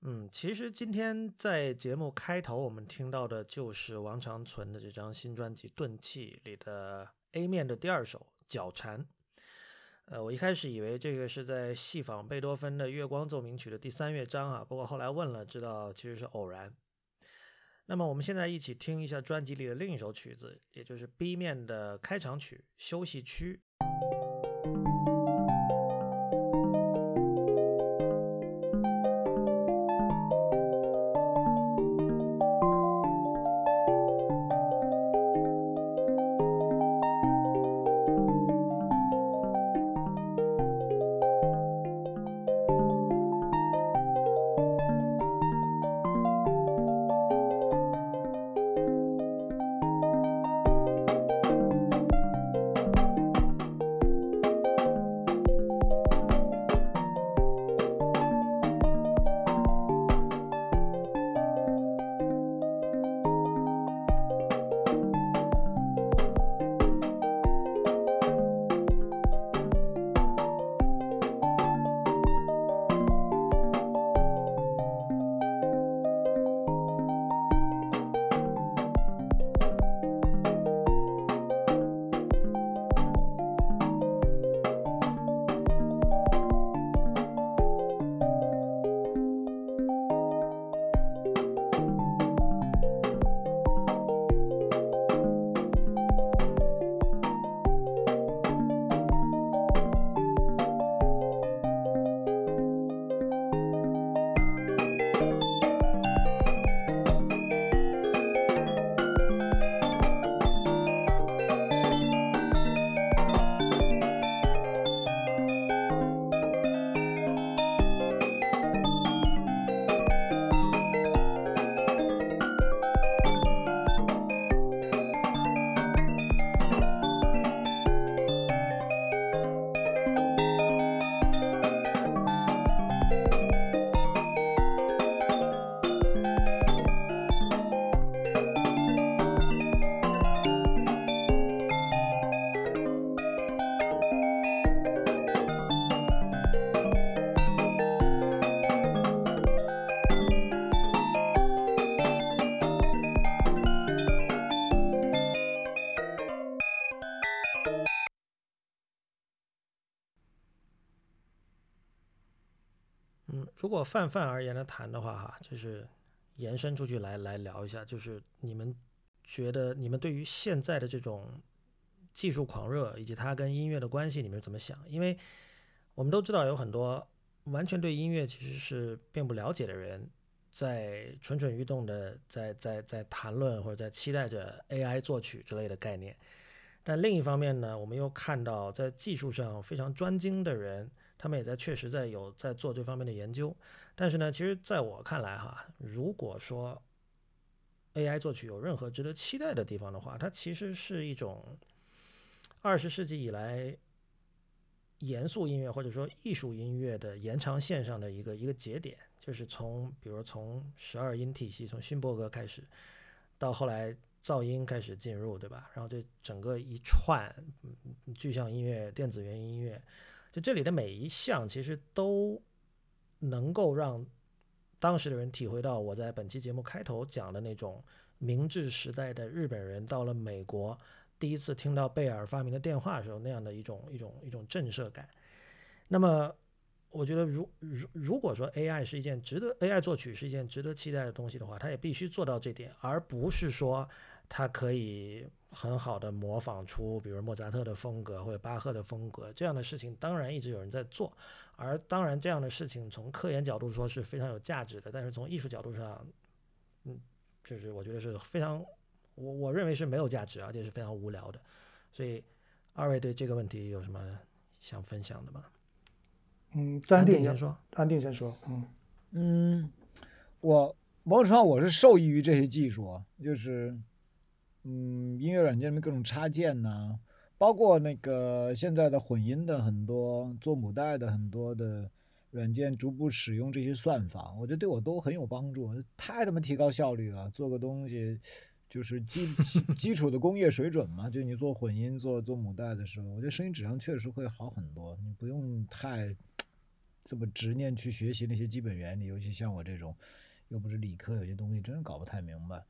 嗯，其实今天在节目开头我们听到的就是王长存的这张新专辑《钝器》里的 A 面的第二首《脚缠》。呃，我一开始以为这个是在戏仿贝多芬的《月光奏鸣曲》的第三乐章啊，不过后来问了，知道其实是偶然。那么我们现在一起听一下专辑里的另一首曲子，也就是 B 面的开场曲《休息区》。泛泛而言的谈的话，哈，就是延伸出去来来聊一下，就是你们觉得你们对于现在的这种技术狂热以及它跟音乐的关系，你们怎么想？因为我们都知道有很多完全对音乐其实是并不了解的人，在蠢蠢欲动的在在在谈论或者在期待着 AI 作曲之类的概念。但另一方面呢，我们又看到在技术上非常专精的人，他们也在确实在有在做这方面的研究。但是呢，其实在我看来哈，如果说 AI 作曲有任何值得期待的地方的话，它其实是一种二十世纪以来严肃音乐或者说艺术音乐的延长线上的一个一个节点，就是从比如从十二音体系，从勋伯格开始，到后来。噪音开始进入，对吧？然后这整个一串嗯具象音乐、电子元音乐，就这里的每一项，其实都能够让当时的人体会到我在本期节目开头讲的那种明治时代的日本人到了美国第一次听到贝尔发明的电话的时候那样的一种一种一种震慑感。那么，我觉得，如如如果说 AI 是一件值得 AI 作曲是一件值得期待的东西的话，它也必须做到这点，而不是说。它可以很好的模仿出，比如莫扎特的风格或者巴赫的风格，这样的事情当然一直有人在做，而当然这样的事情从科研角度说是非常有价值的，但是从艺术角度上，嗯，就是我觉得是非常，我我认为是没有价值，而且是非常无聊的。所以二位对这个问题有什么想分享的吗？嗯，安定先说，安定先说，嗯嗯，我某种程度上我是受益于这些技术，就是。嗯，音乐软件里面各种插件呐，包括那个现在的混音的很多做母带的很多的软件，逐步使用这些算法，我觉得对我都很有帮助，太他妈提高效率了。做个东西就是基基础的工业水准嘛，就你做混音做做母带的时候，我觉得声音质量确实会好很多。你不用太这么执念去学习那些基本原理，尤其像我这种又不是理科，有些东西真是搞不太明白。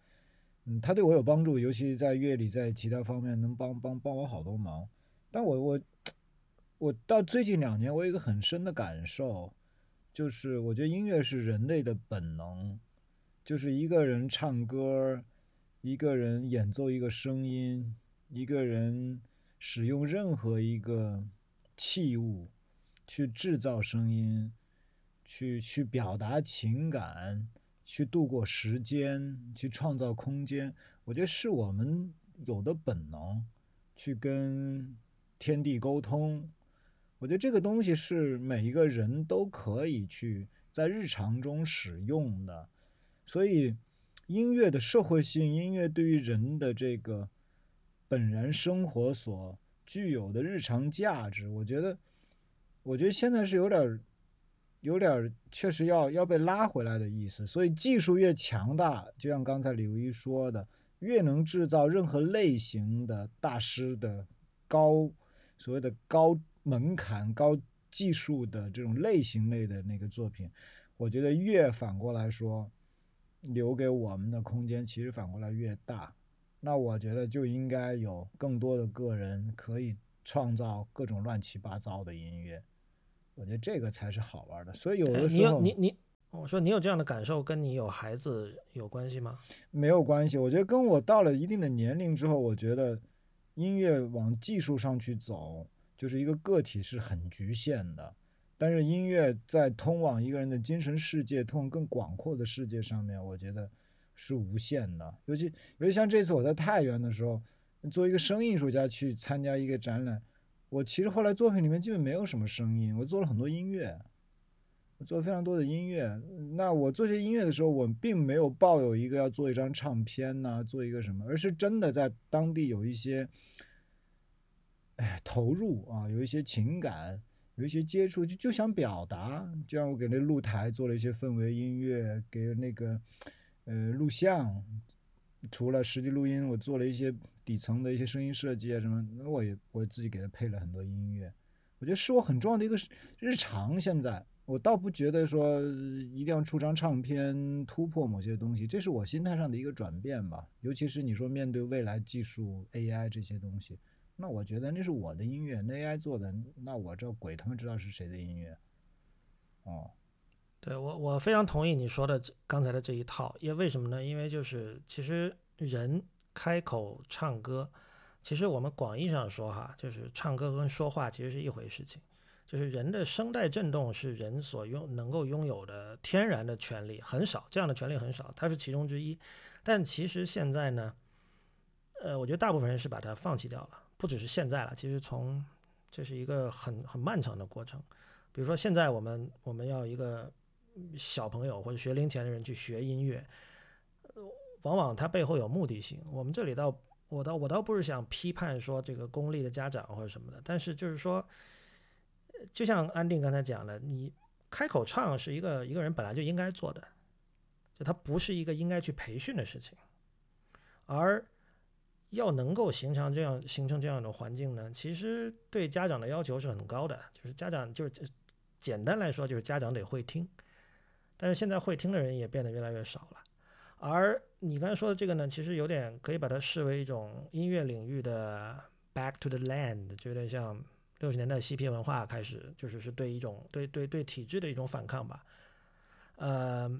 嗯，他对我有帮助，尤其在乐理，在其他方面能帮帮帮我好多忙。但我我我到最近两年，我有一个很深的感受，就是我觉得音乐是人类的本能，就是一个人唱歌，一个人演奏一个声音，一个人使用任何一个器物去制造声音，去去表达情感。去度过时间，去创造空间，我觉得是我们有的本能，去跟天地沟通。我觉得这个东西是每一个人都可以去在日常中使用的。所以，音乐的社会性，音乐对于人的这个本然生活所具有的日常价值，我觉得，我觉得现在是有点。有点确实要要被拉回来的意思，所以技术越强大，就像刚才李如一说的，越能制造任何类型的大师的高所谓的高门槛、高技术的这种类型类的那个作品，我觉得越反过来说，留给我们的空间其实反过来越大。那我觉得就应该有更多的个人可以创造各种乱七八糟的音乐。我觉得这个才是好玩的，所以有的时候你你你，我说你有这样的感受，跟你有孩子有关系吗？没有关系，我觉得跟我到了一定的年龄之后，我觉得音乐往技术上去走，就是一个个体是很局限的，但是音乐在通往一个人的精神世界，通往更广阔的世界上面，我觉得是无限的。尤其尤其像这次我在太原的时候，作为一个声艺术家去参加一个展览。我其实后来作品里面基本没有什么声音，我做了很多音乐，我做了非常多的音乐。那我做这些音乐的时候，我并没有抱有一个要做一张唱片呐，做一个什么，而是真的在当地有一些，哎，投入啊，有一些情感，有一些接触，就就想表达。就像我给那露台做了一些氛围音乐，给那个呃录像，除了实际录音，我做了一些。底层的一些声音设计啊什么，那我也我自己给他配了很多音乐，我觉得是我很重要的一个日常。现在我倒不觉得说一定要出张唱片突破某些东西，这是我心态上的一个转变吧。尤其是你说面对未来技术 AI 这些东西，那我觉得那是我的音乐，那 AI 做的，那我这鬼他妈知道是谁的音乐。哦，对我我非常同意你说的刚才的这一套，因为为什么呢？因为就是其实人。开口唱歌，其实我们广义上说哈，就是唱歌跟说话其实是一回事情。就是人的声带振动是人所拥能够拥有的天然的权利，很少这样的权利很少，它是其中之一。但其实现在呢，呃，我觉得大部分人是把它放弃掉了，不只是现在了，其实从这是一个很很漫长的过程。比如说现在我们我们要一个小朋友或者学龄前的人去学音乐，往往他背后有目的性。我们这里倒我倒我倒不是想批判说这个公立的家长或者什么的，但是就是说，就像安定刚才讲的，你开口唱是一个一个人本来就应该做的，就它不是一个应该去培训的事情，而要能够形成这样形成这样的环境呢，其实对家长的要求是很高的，就是家长就是简单来说就是家长得会听，但是现在会听的人也变得越来越少了。而你刚才说的这个呢，其实有点可以把它视为一种音乐领域的 back to the land，就有点像六十年代嬉皮文化开始，就是是对一种对对对体制的一种反抗吧。呃，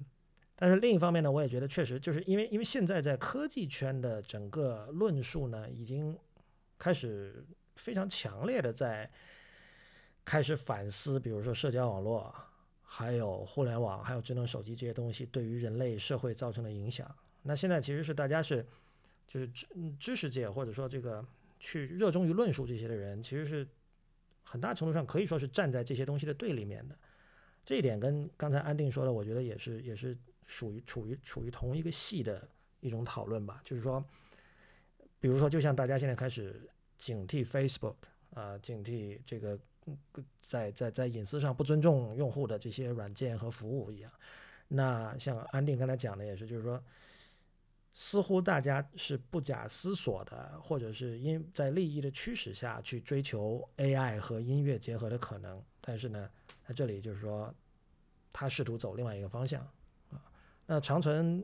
但是另一方面呢，我也觉得确实就是因为因为现在在科技圈的整个论述呢，已经开始非常强烈的在开始反思，比如说社交网络。还有互联网，还有智能手机这些东西对于人类社会造成的影响。那现在其实是大家是，就是知知识界或者说这个去热衷于论述这些的人，其实是很大程度上可以说是站在这些东西的对立面的。这一点跟刚才安定说的，我觉得也是也是属于处于处于同一个系的一种讨论吧。就是说，比如说，就像大家现在开始警惕 Facebook 啊、警惕这个在在在隐私上不尊重用户的这些软件和服务一样。那像安定刚才讲的也是，就是说，似乎大家是不假思索的，或者是因在利益的驱使下去追求 AI 和音乐结合的可能。但是呢，在这里就是说，他试图走另外一个方向啊。那长存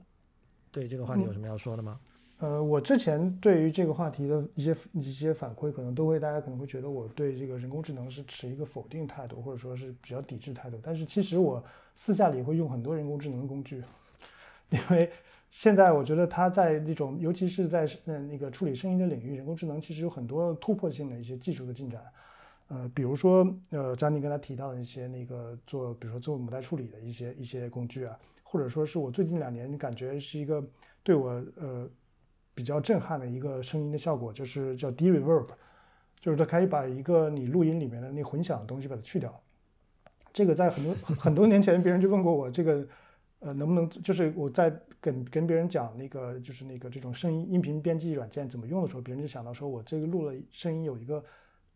对这个话题有什么要说的吗？呃，我之前对于这个话题的一些一些反馈，可能都会大家可能会觉得我对这个人工智能是持一个否定态度，或者说是比较抵制态度。但是其实我私下里会用很多人工智能的工具，因为现在我觉得它在那种，尤其是在呃那个处理声音的领域，人工智能其实有很多突破性的一些技术的进展。呃，比如说呃，张宁刚才提到的一些那个做，比如说做母带处理的一些一些工具啊，或者说是我最近两年感觉是一个对我呃。比较震撼的一个声音的效果，就是叫 de-reverb，就是它可以把一个你录音里面的那混响的东西把它去掉。这个在很多很多年前，别人就问过我，这个呃能不能，就是我在跟跟别人讲那个就是那个这种声音音频编辑软件怎么用的时候，别人就想到说我这个录了声音有一个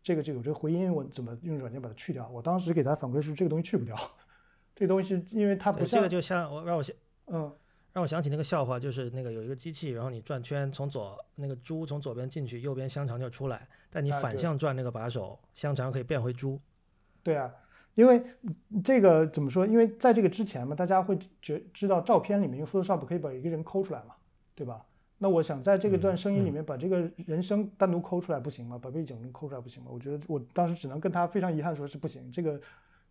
这个就有这个回音，我怎么用软件把它去掉？我当时给他反馈是这个东西去不掉，这个东西因为它不像这个就像我让我想嗯。让我想起那个笑话，就是那个有一个机器，然后你转圈，从左那个猪从左边进去，右边香肠就出来，但你反向转那个把手，香肠可以变回猪。对啊，因为这个怎么说？因为在这个之前嘛，大家会觉知道照片里面用 Photoshop 可以把一个人抠出来嘛，对吧？那我想在这个段声音里面把这个人声单独抠出来不行吗？把背景抠出来不行吗？我觉得我当时只能跟他非常遗憾说是不行，这个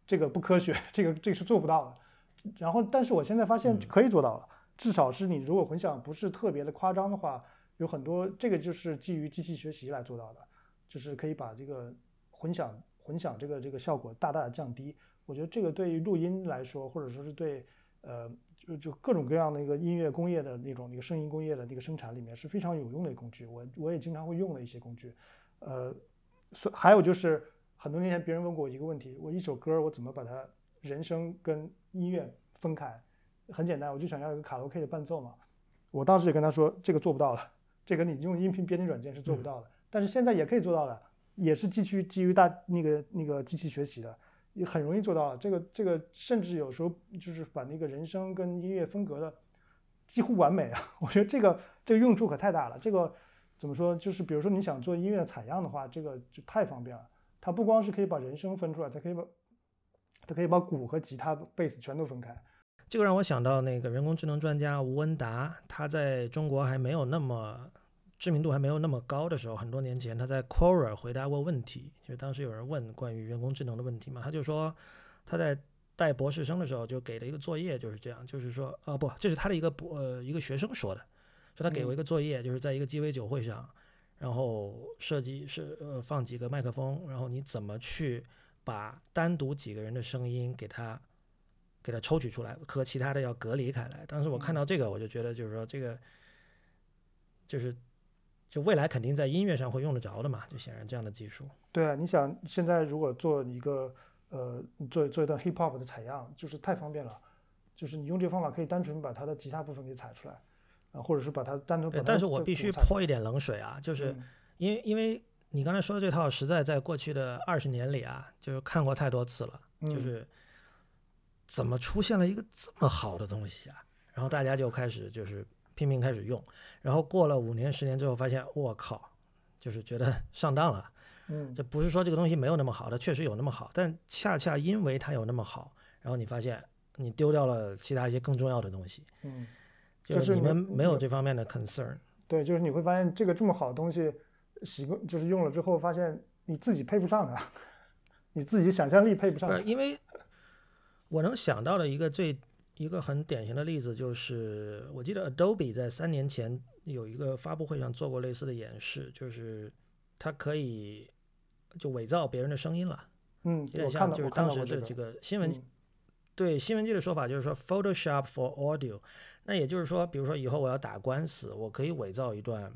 这个不科学，这个这个是做不到的。然后，但是我现在发现可以做到了。至少是你如果混响不是特别的夸张的话，有很多这个就是基于机器学习来做到的，就是可以把这个混响混响这个这个效果大大的降低。我觉得这个对于录音来说，或者说是对呃就就各种各样的一个音乐工业的那种那个声音工业的那个生产里面是非常有用的工具。我我也经常会用的一些工具。呃，所还有就是很多年前别人问过我一个问题：我一首歌我怎么把它人声跟音乐分开？很简单，我就想要一个卡拉 OK 的伴奏嘛。我当时也跟他说，这个做不到了，这个你用音频编辑软件是做不到的。但是现在也可以做到的，也是基于基于大那个那个机器学习的，也很容易做到了。这个这个甚至有时候就是把那个人声跟音乐分隔的几乎完美啊。我觉得这个这个用处可太大了。这个怎么说？就是比如说你想做音乐采样的话，这个就太方便了。它不光是可以把人声分出来，它可以把它可以把鼓和吉他、贝斯全都分开。这个让我想到那个人工智能专家吴文达，他在中国还没有那么知名度还没有那么高的时候，很多年前他在 Quora 回答过问题，就是当时有人问关于人工智能的问题嘛，他就说他在带博士生的时候就给了一个作业，就是这样，就是说啊不，这是他的一个博呃一个学生说的，说他给我一个作业，就是在一个鸡尾酒会上，然后设计是呃放几个麦克风，然后你怎么去把单独几个人的声音给他。给它抽取出来，和其他的要隔离开来。当时我看到这个，我就觉得，就是说这个，就是就未来肯定在音乐上会用得着的嘛，就显然这样的技术。对啊，你想现在如果做一个呃做做一段 hip hop 的采样，就是太方便了，就是你用这个方法可以单纯把它的吉他部分给采出来，啊，或者是把它单独把对，它但是我必须泼一点冷水啊，就是嗯因为因为你刚才说的这套，实在在过去的二十年里啊，就是看过太多次了，就嗯是怎么出现了一个这么好的东西啊？然后大家就开始就是拼命开始用，然后过了五年十年之后，发现我靠，就是觉得 上当了。嗯这不是说这个东西没有那么好，它确实有那么好，但恰恰因为它有那么好，然后你发现你丢掉了其他一些更重要的东西，嗯，就就是你们没有这方面的 concern。对，就是你会发现这个这么好的东西，习惯就是用了之后发现你自己配不上啊，你自己想象力配不上因为我能想到的一个最一个很典型的例子，就是我记得 Adobe 在三年前有一个发布会上做过类似的演示，就是它可以就伪造别人的声音了，嗯，有点像就是当时的这个新闻嗯对新闻界的说法就是说 Photoshop for audio，那也就是说，比如说以后我要打官司，我可以伪造一段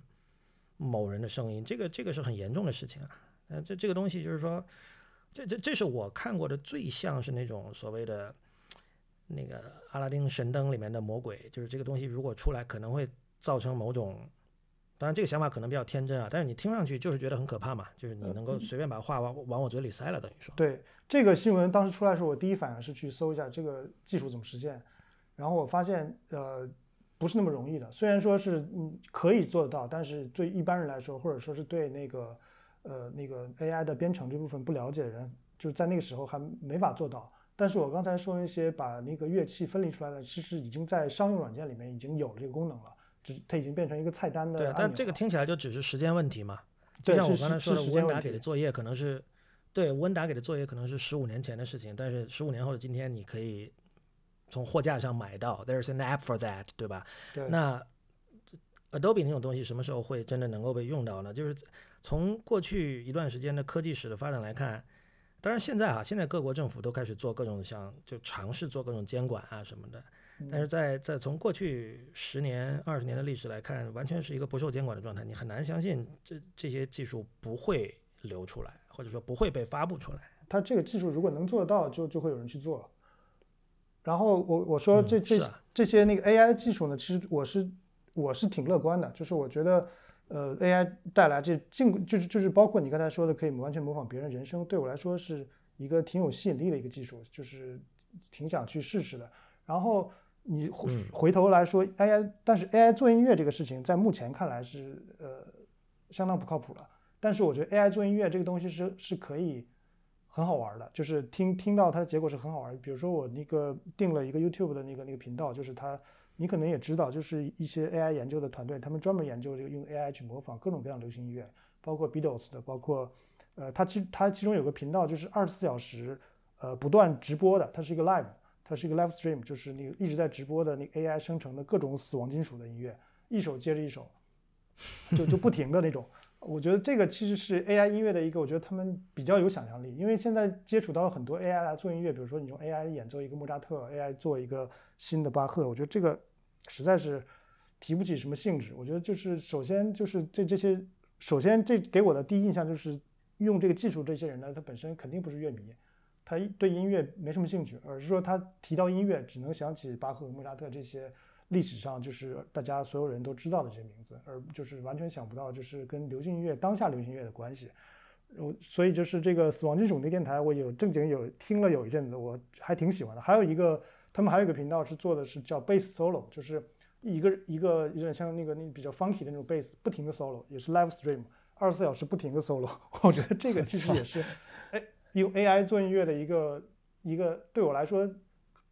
某人的声音，这个这个是很严重的事情啊。那，这这个东西就是说，这这这是我看过的最像是那种所谓的那个阿拉丁神灯里面的魔鬼，就是这个东西如果出来可能会造成某种。当然，这个想法可能比较天真啊，但是你听上去就是觉得很可怕嘛，就是你能够随便把话往往我嘴里塞了，等于说。对这个新闻当时出来的时候，我第一反应是去搜一下这个技术怎么实现，然后我发现呃不是那么容易的。虽然说是嗯可以做得到，但是对一般人来说，或者说是对那个呃那个 AI 的编程这部分不了解的人，就是在那个时候还没法做到。但是我刚才说那些把那个乐器分离出来的，其实已经在商用软件里面已经有了这个功能了，只它已经变成一个菜单的对，但这个听起来就只是时间问题嘛。就像我刚才说的，温达给的作业可能是，对温达给的作业可能是十五年前的事情，但是十五年后的今天，你可以从货架上买到，there's an app for that，对吧？对那 Adobe 那种东西什么时候会真的能够被用到呢？就是从过去一段时间的科技史的发展来看，当然现在啊，现在各国政府都开始做各种像就尝试做各种监管啊什么的，但是在在从过去十年、二十年的历史来看，完全是一个不受监管的状态，你很难相信这这些技术不会流出来，或者说不会被发布出来。它这个技术如果能做得到，就就会有人去做。然后我我说嗯这这、这些那个 AI 技术呢，其实我是我是挺乐观的，就是我觉得呃 AI 带来这尽就是就是包括你刚才说的可以完全模仿别人人声，对我来说是一个挺有吸引力的一个技术，就是挺想去试试的。然后你回嗯回头来说 AI，但是 AI 做音乐这个事情，在目前看来是呃相当不靠谱了。但是我觉得 AI 做音乐这个东西是是可以很好玩的，就是听听到它的结果是很好玩的。比如说我那个定了一个 YouTube 的那个那个频道，就是它，你可能也知道，就是一些 AI 研究的团队，他们专门研究这个用 AI 去模仿各种各样流行音乐，包括 Beatles 的，包括呃，它其它其中有个频道就是二十四小时呃不断直播的，它是一个 live，它是一个 live stream，就是那个一直在直播的那个 AI 生成的各种死亡金属的音乐，一首接着一首，就就不停的那种。我觉得这个其实是 AI 音乐的一个，我觉得他们比较有想象力，因为现在接触到了很多 AI 来做音乐，比如说你用 AI 演奏一个莫扎特，AI 做一个新的巴赫，我觉得这个实在是提不起什么兴致。我觉得就是首先就是这这些，首先这给我的第一印象就是用这个技术这些人呢，他本身肯定不是乐迷，他对音乐没什么兴趣，而是说他提到音乐只能想起巴赫、莫扎特这些。历史上就是大家所有人都知道的这些名字，而就是完全想不到就是跟流行音乐当下流行音乐的关系。我所以就是这个死亡金属那电台，我有正经有听了有一阵子，我还挺喜欢的。还有一个他们还有一个频道是做的是叫 bass solo，就是一个一个有点像那个那比较 funky 的那种 bass，不停的 solo，也是 live stream，二十四小时不停的 solo。我觉得这个其实也是，哎，用 AI 做音乐的一个一个对我来说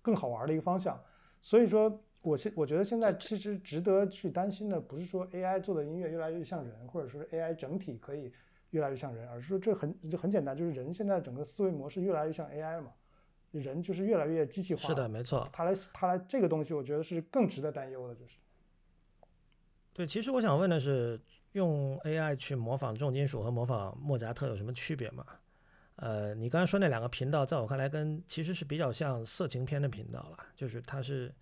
更好玩的一个方向。所以说。我现我觉得现在其实值得去担心的，不是说 AI 做的音乐越来越像人，或者说 AI 整体可以越来越像人，而是说这很就很简单，就是人现在整个思维模式越来越像 AI 了嘛，人就是越来越机器化。是的，没错。它来它来这个东西，我觉得是更值得担忧的，就是。对，其实我想问的是，用 AI 去模仿重金属和模仿莫扎特有什么区别吗？呃，你刚才说那两个频道，在我看来跟其实是比较像色情片的频道了，就是它是。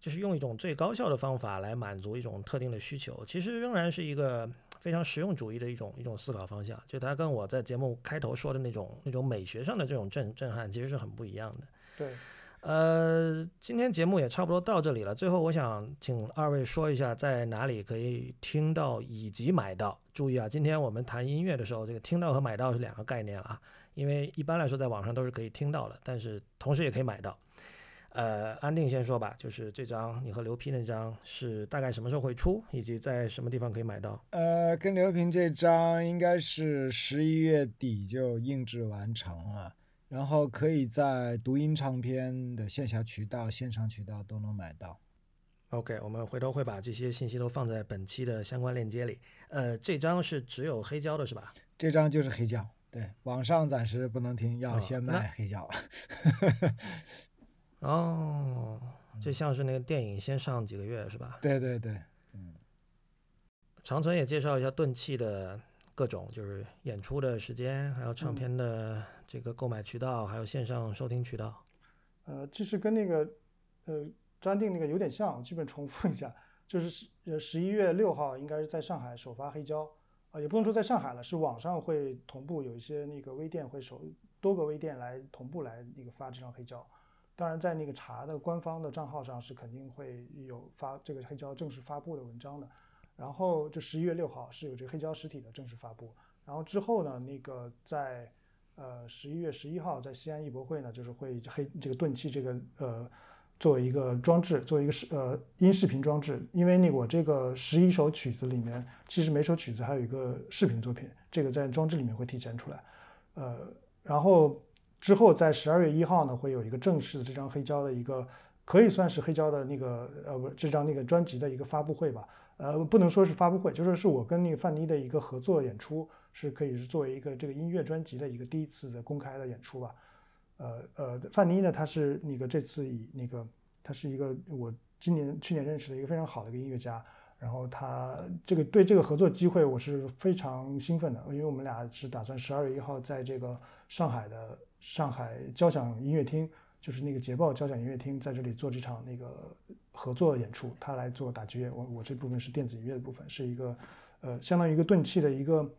就是用一种最高效的方法来满足一种特定的需求，其实仍然是一个非常实用主义的一种一种思考方向，就它跟我在节目开头说的那种那种美学上的这种震震撼其实是很不一样的。对，呃，今天节目也差不多到这里了。最后，我想请二位说一下在哪里可以听到以及买到。注意啊，今天我们谈音乐的时候，这个听到和买到是两个概念啊。因为一般来说，在网上都是可以听到的，但是同时也可以买到。呃，安定先说吧，就是这张你和刘批那张是大概什么时候会出，以及在什么地方可以买到？呃，跟刘平这张应该是十一月底就印制完成了，然后可以在读音唱片的线下渠道、线上渠道都能买到。OK，我们回头会把这些信息都放在本期的相关链接里。呃，这张是只有黑胶的是吧？这张就是黑胶，对，网上暂时不能听，要哦先那卖黑胶。哦，这像是那个电影先上几个月是吧？对对对，嗯长存也介绍一下钝器的各种，就是演出的时间，还有唱片的这个购买渠道，还有线上收听渠道。呃，其实跟那个呃詹定那个有点像，基本重复一下，就是十呃十一月六号应该是在上海首发黑胶，啊、也不能说在上海了，是网上会同步有一些那个微店会首多个微店来同步来那个发这张黑胶。当然，在那个茶的官方的账号上是肯定会有发这个黑胶正式发布的文章的。然后就十一月六号是有这个黑胶实体的正式发布。然后之后呢，那个在呃十一月十一号在西安艺博会呢，就是会黑这个钝器这个呃作为一个装置，作为一个视呃音视频装置。因为那个我这个十一首曲子里面，其实每首曲子还有一个视频作品，这个在装置里面会体现出来。呃，然后之后在十二月一号呢，会有一个正式的这张黑胶的一个可以算是黑胶的那个呃不这张那个专辑的一个发布会吧。呃，不能说是发布会，就是是我跟那个范妮的一个合作演出，是可以是作为一个这个音乐专辑的一个第一次的公开的演出吧。呃呃，范妮呢，她是那个这次以那个，她是一个我今年去年认识的一个非常好的一个音乐家，然后她这个对这个合作机会我是非常兴奋的，因为我们俩是打算十二月一号在这个上海的上海交响音乐厅，就是那个捷豹交响音乐厅，在这里做这场那个合作演出，他来做打击乐，我我这部分是电子音乐的部分，是一个呃相当于一个钝器的一个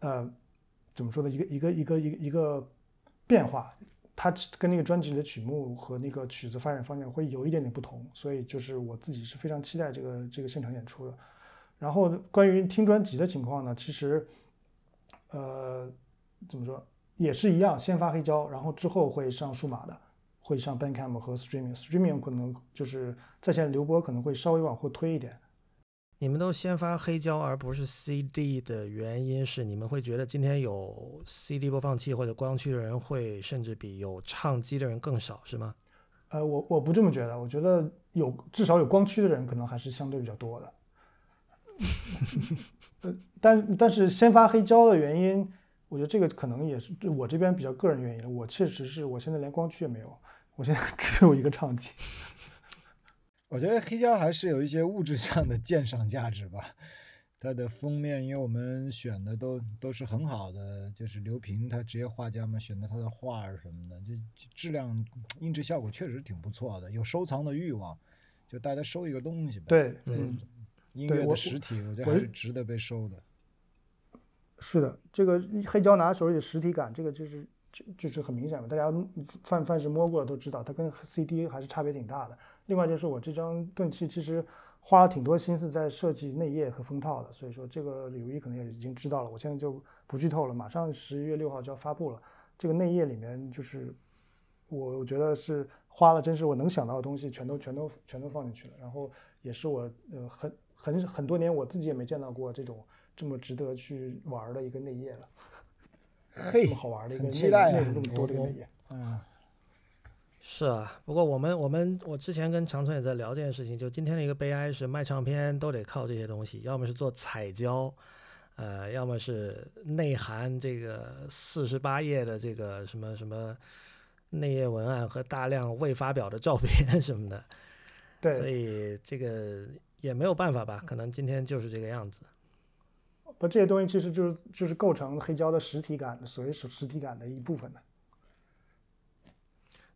呃怎么说呢，一个一个一个一个一个变化，它跟那个专辑的曲目和那个曲子发展方向会有一点点不同，所以就是我自己是非常期待这个这个现场演出的。然后关于听专辑的情况呢，其实呃怎么说？也是一样，先发黑胶，然后之后会上数码的。会上 Bandcamp 和 Streaming，Streaming 可能就是在线流播可能会稍微往后推一点。你们都先发黑胶而不是 CD 的原因是，你们会觉得今天有 CD 播放器或者光驱的人会甚至比有唱机的人更少，是吗？呃，我我不这么觉得，我觉得有至少有光驱的人可能还是相对比较多的。呃，但但是先发黑胶的原因，我觉得这个可能也是我这边比较个人原因了。我确实是我现在连光驱也没有，我现在 只有一个唱机。我觉得黑胶还是有一些物质上的鉴赏价值吧。它的封面，因为我们选的都都是很好的，就是刘平他职业画家嘛，选的他的画什么的，就就质量音质效果确实挺不错的，有收藏的欲望，就大家收一个东西吧。对，对嗯，音乐的实体，我觉得还是值得被收的。是的，这个黑胶拿手里的实体感，这个就是就就是很明显嘛，大家凡凡是摸过的都知道，它跟 CD 还是差别挺大的。另外就是我这张钝器其实花了挺多心思在设计内页和封套的，所以说这个柳一可能也已经知道了，我现在就不剧透了。马上十一月六号就要发布了，这个内页里面就是我我觉得是花了，真是我能想到的东西全都全都全都放进去了，然后也是我呃很很很多年我自己也没见到过这种这么值得去玩的一个内页了，嘿这么好玩儿的一个内期待啊内容这么多的一个内页。嗯，是啊，不过我们我们我之前跟长春也在聊这件事情，就今天的一个悲哀是卖唱片都得靠这些东西，要么是做彩胶，呃，要么是内含这个四十八页的这个什么什么内页文案和大量未发表的照片什么的，对所，以这个也没有办法吧，可能今天就是这个样子。不，这些东西其实就是就是构成黑胶的实体感的，所谓实实体感的一部分的。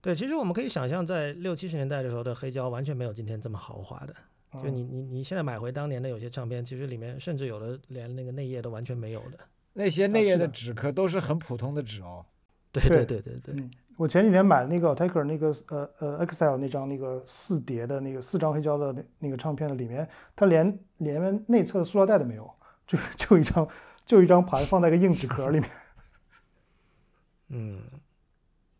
对，其实我们可以想象，在六七十年代的时候的黑胶完全没有今天这么豪华的，就你你你现在买回当年的有些唱片，其实里面甚至有的连那个内页都完全没有的。那些内页的纸壳都是很普通的纸哦。对对对对对对，嗯，我前几天买那个 Attacker 那个呃呃 Excel 那张那个四碟的那个四张黑胶的那那个唱片的里面，它连连内侧的塑料袋都没有，就就一张就一张盘放在个硬纸壳里面。嗯，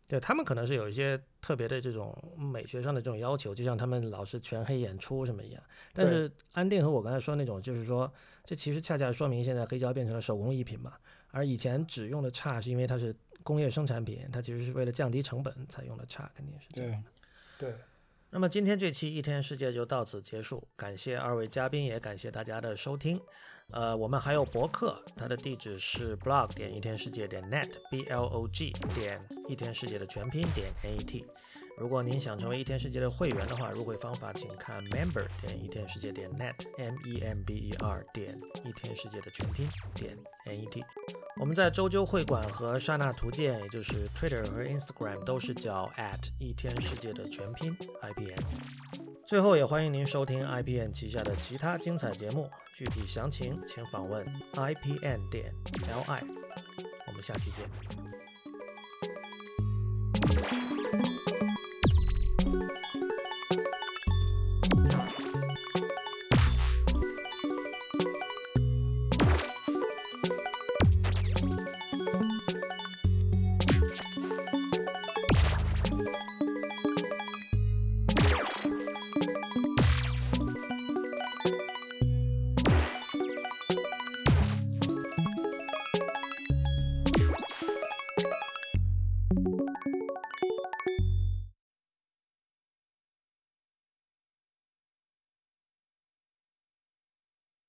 对他们可能是有一些特别的这种美学上的这种要求，就像他们老是全黑演出什么一样。但是安定和我刚才说那种，就是说这其实恰恰说明现在黑胶变成了手工艺品嘛，而以前只用的差是因为它是工业生产品，它其实是为了降低成本才用的差，肯定是这样。对，对，那么今天这期一天世界就到此结束，感谢二位嘉宾，也感谢大家的收听。呃，我们还有博客，它的地址是 blog 点一天世界点 net，b l o g 点一天世界的全拼点 n e t。如果您想成为一天世界的会员的话，入会方法请看 member 点一天世界点 net，m e m b e r 点一天世界的全拼点 n e t。我们在周究会馆和刹那图鉴，也就是 Twitter 和 Instagram 都是叫 at 一天世界的全拼 IPN。最后也欢迎您收听 IPN 旗下的其他精彩节目，具体详情请访问 IPN 点 Li。我们下期见。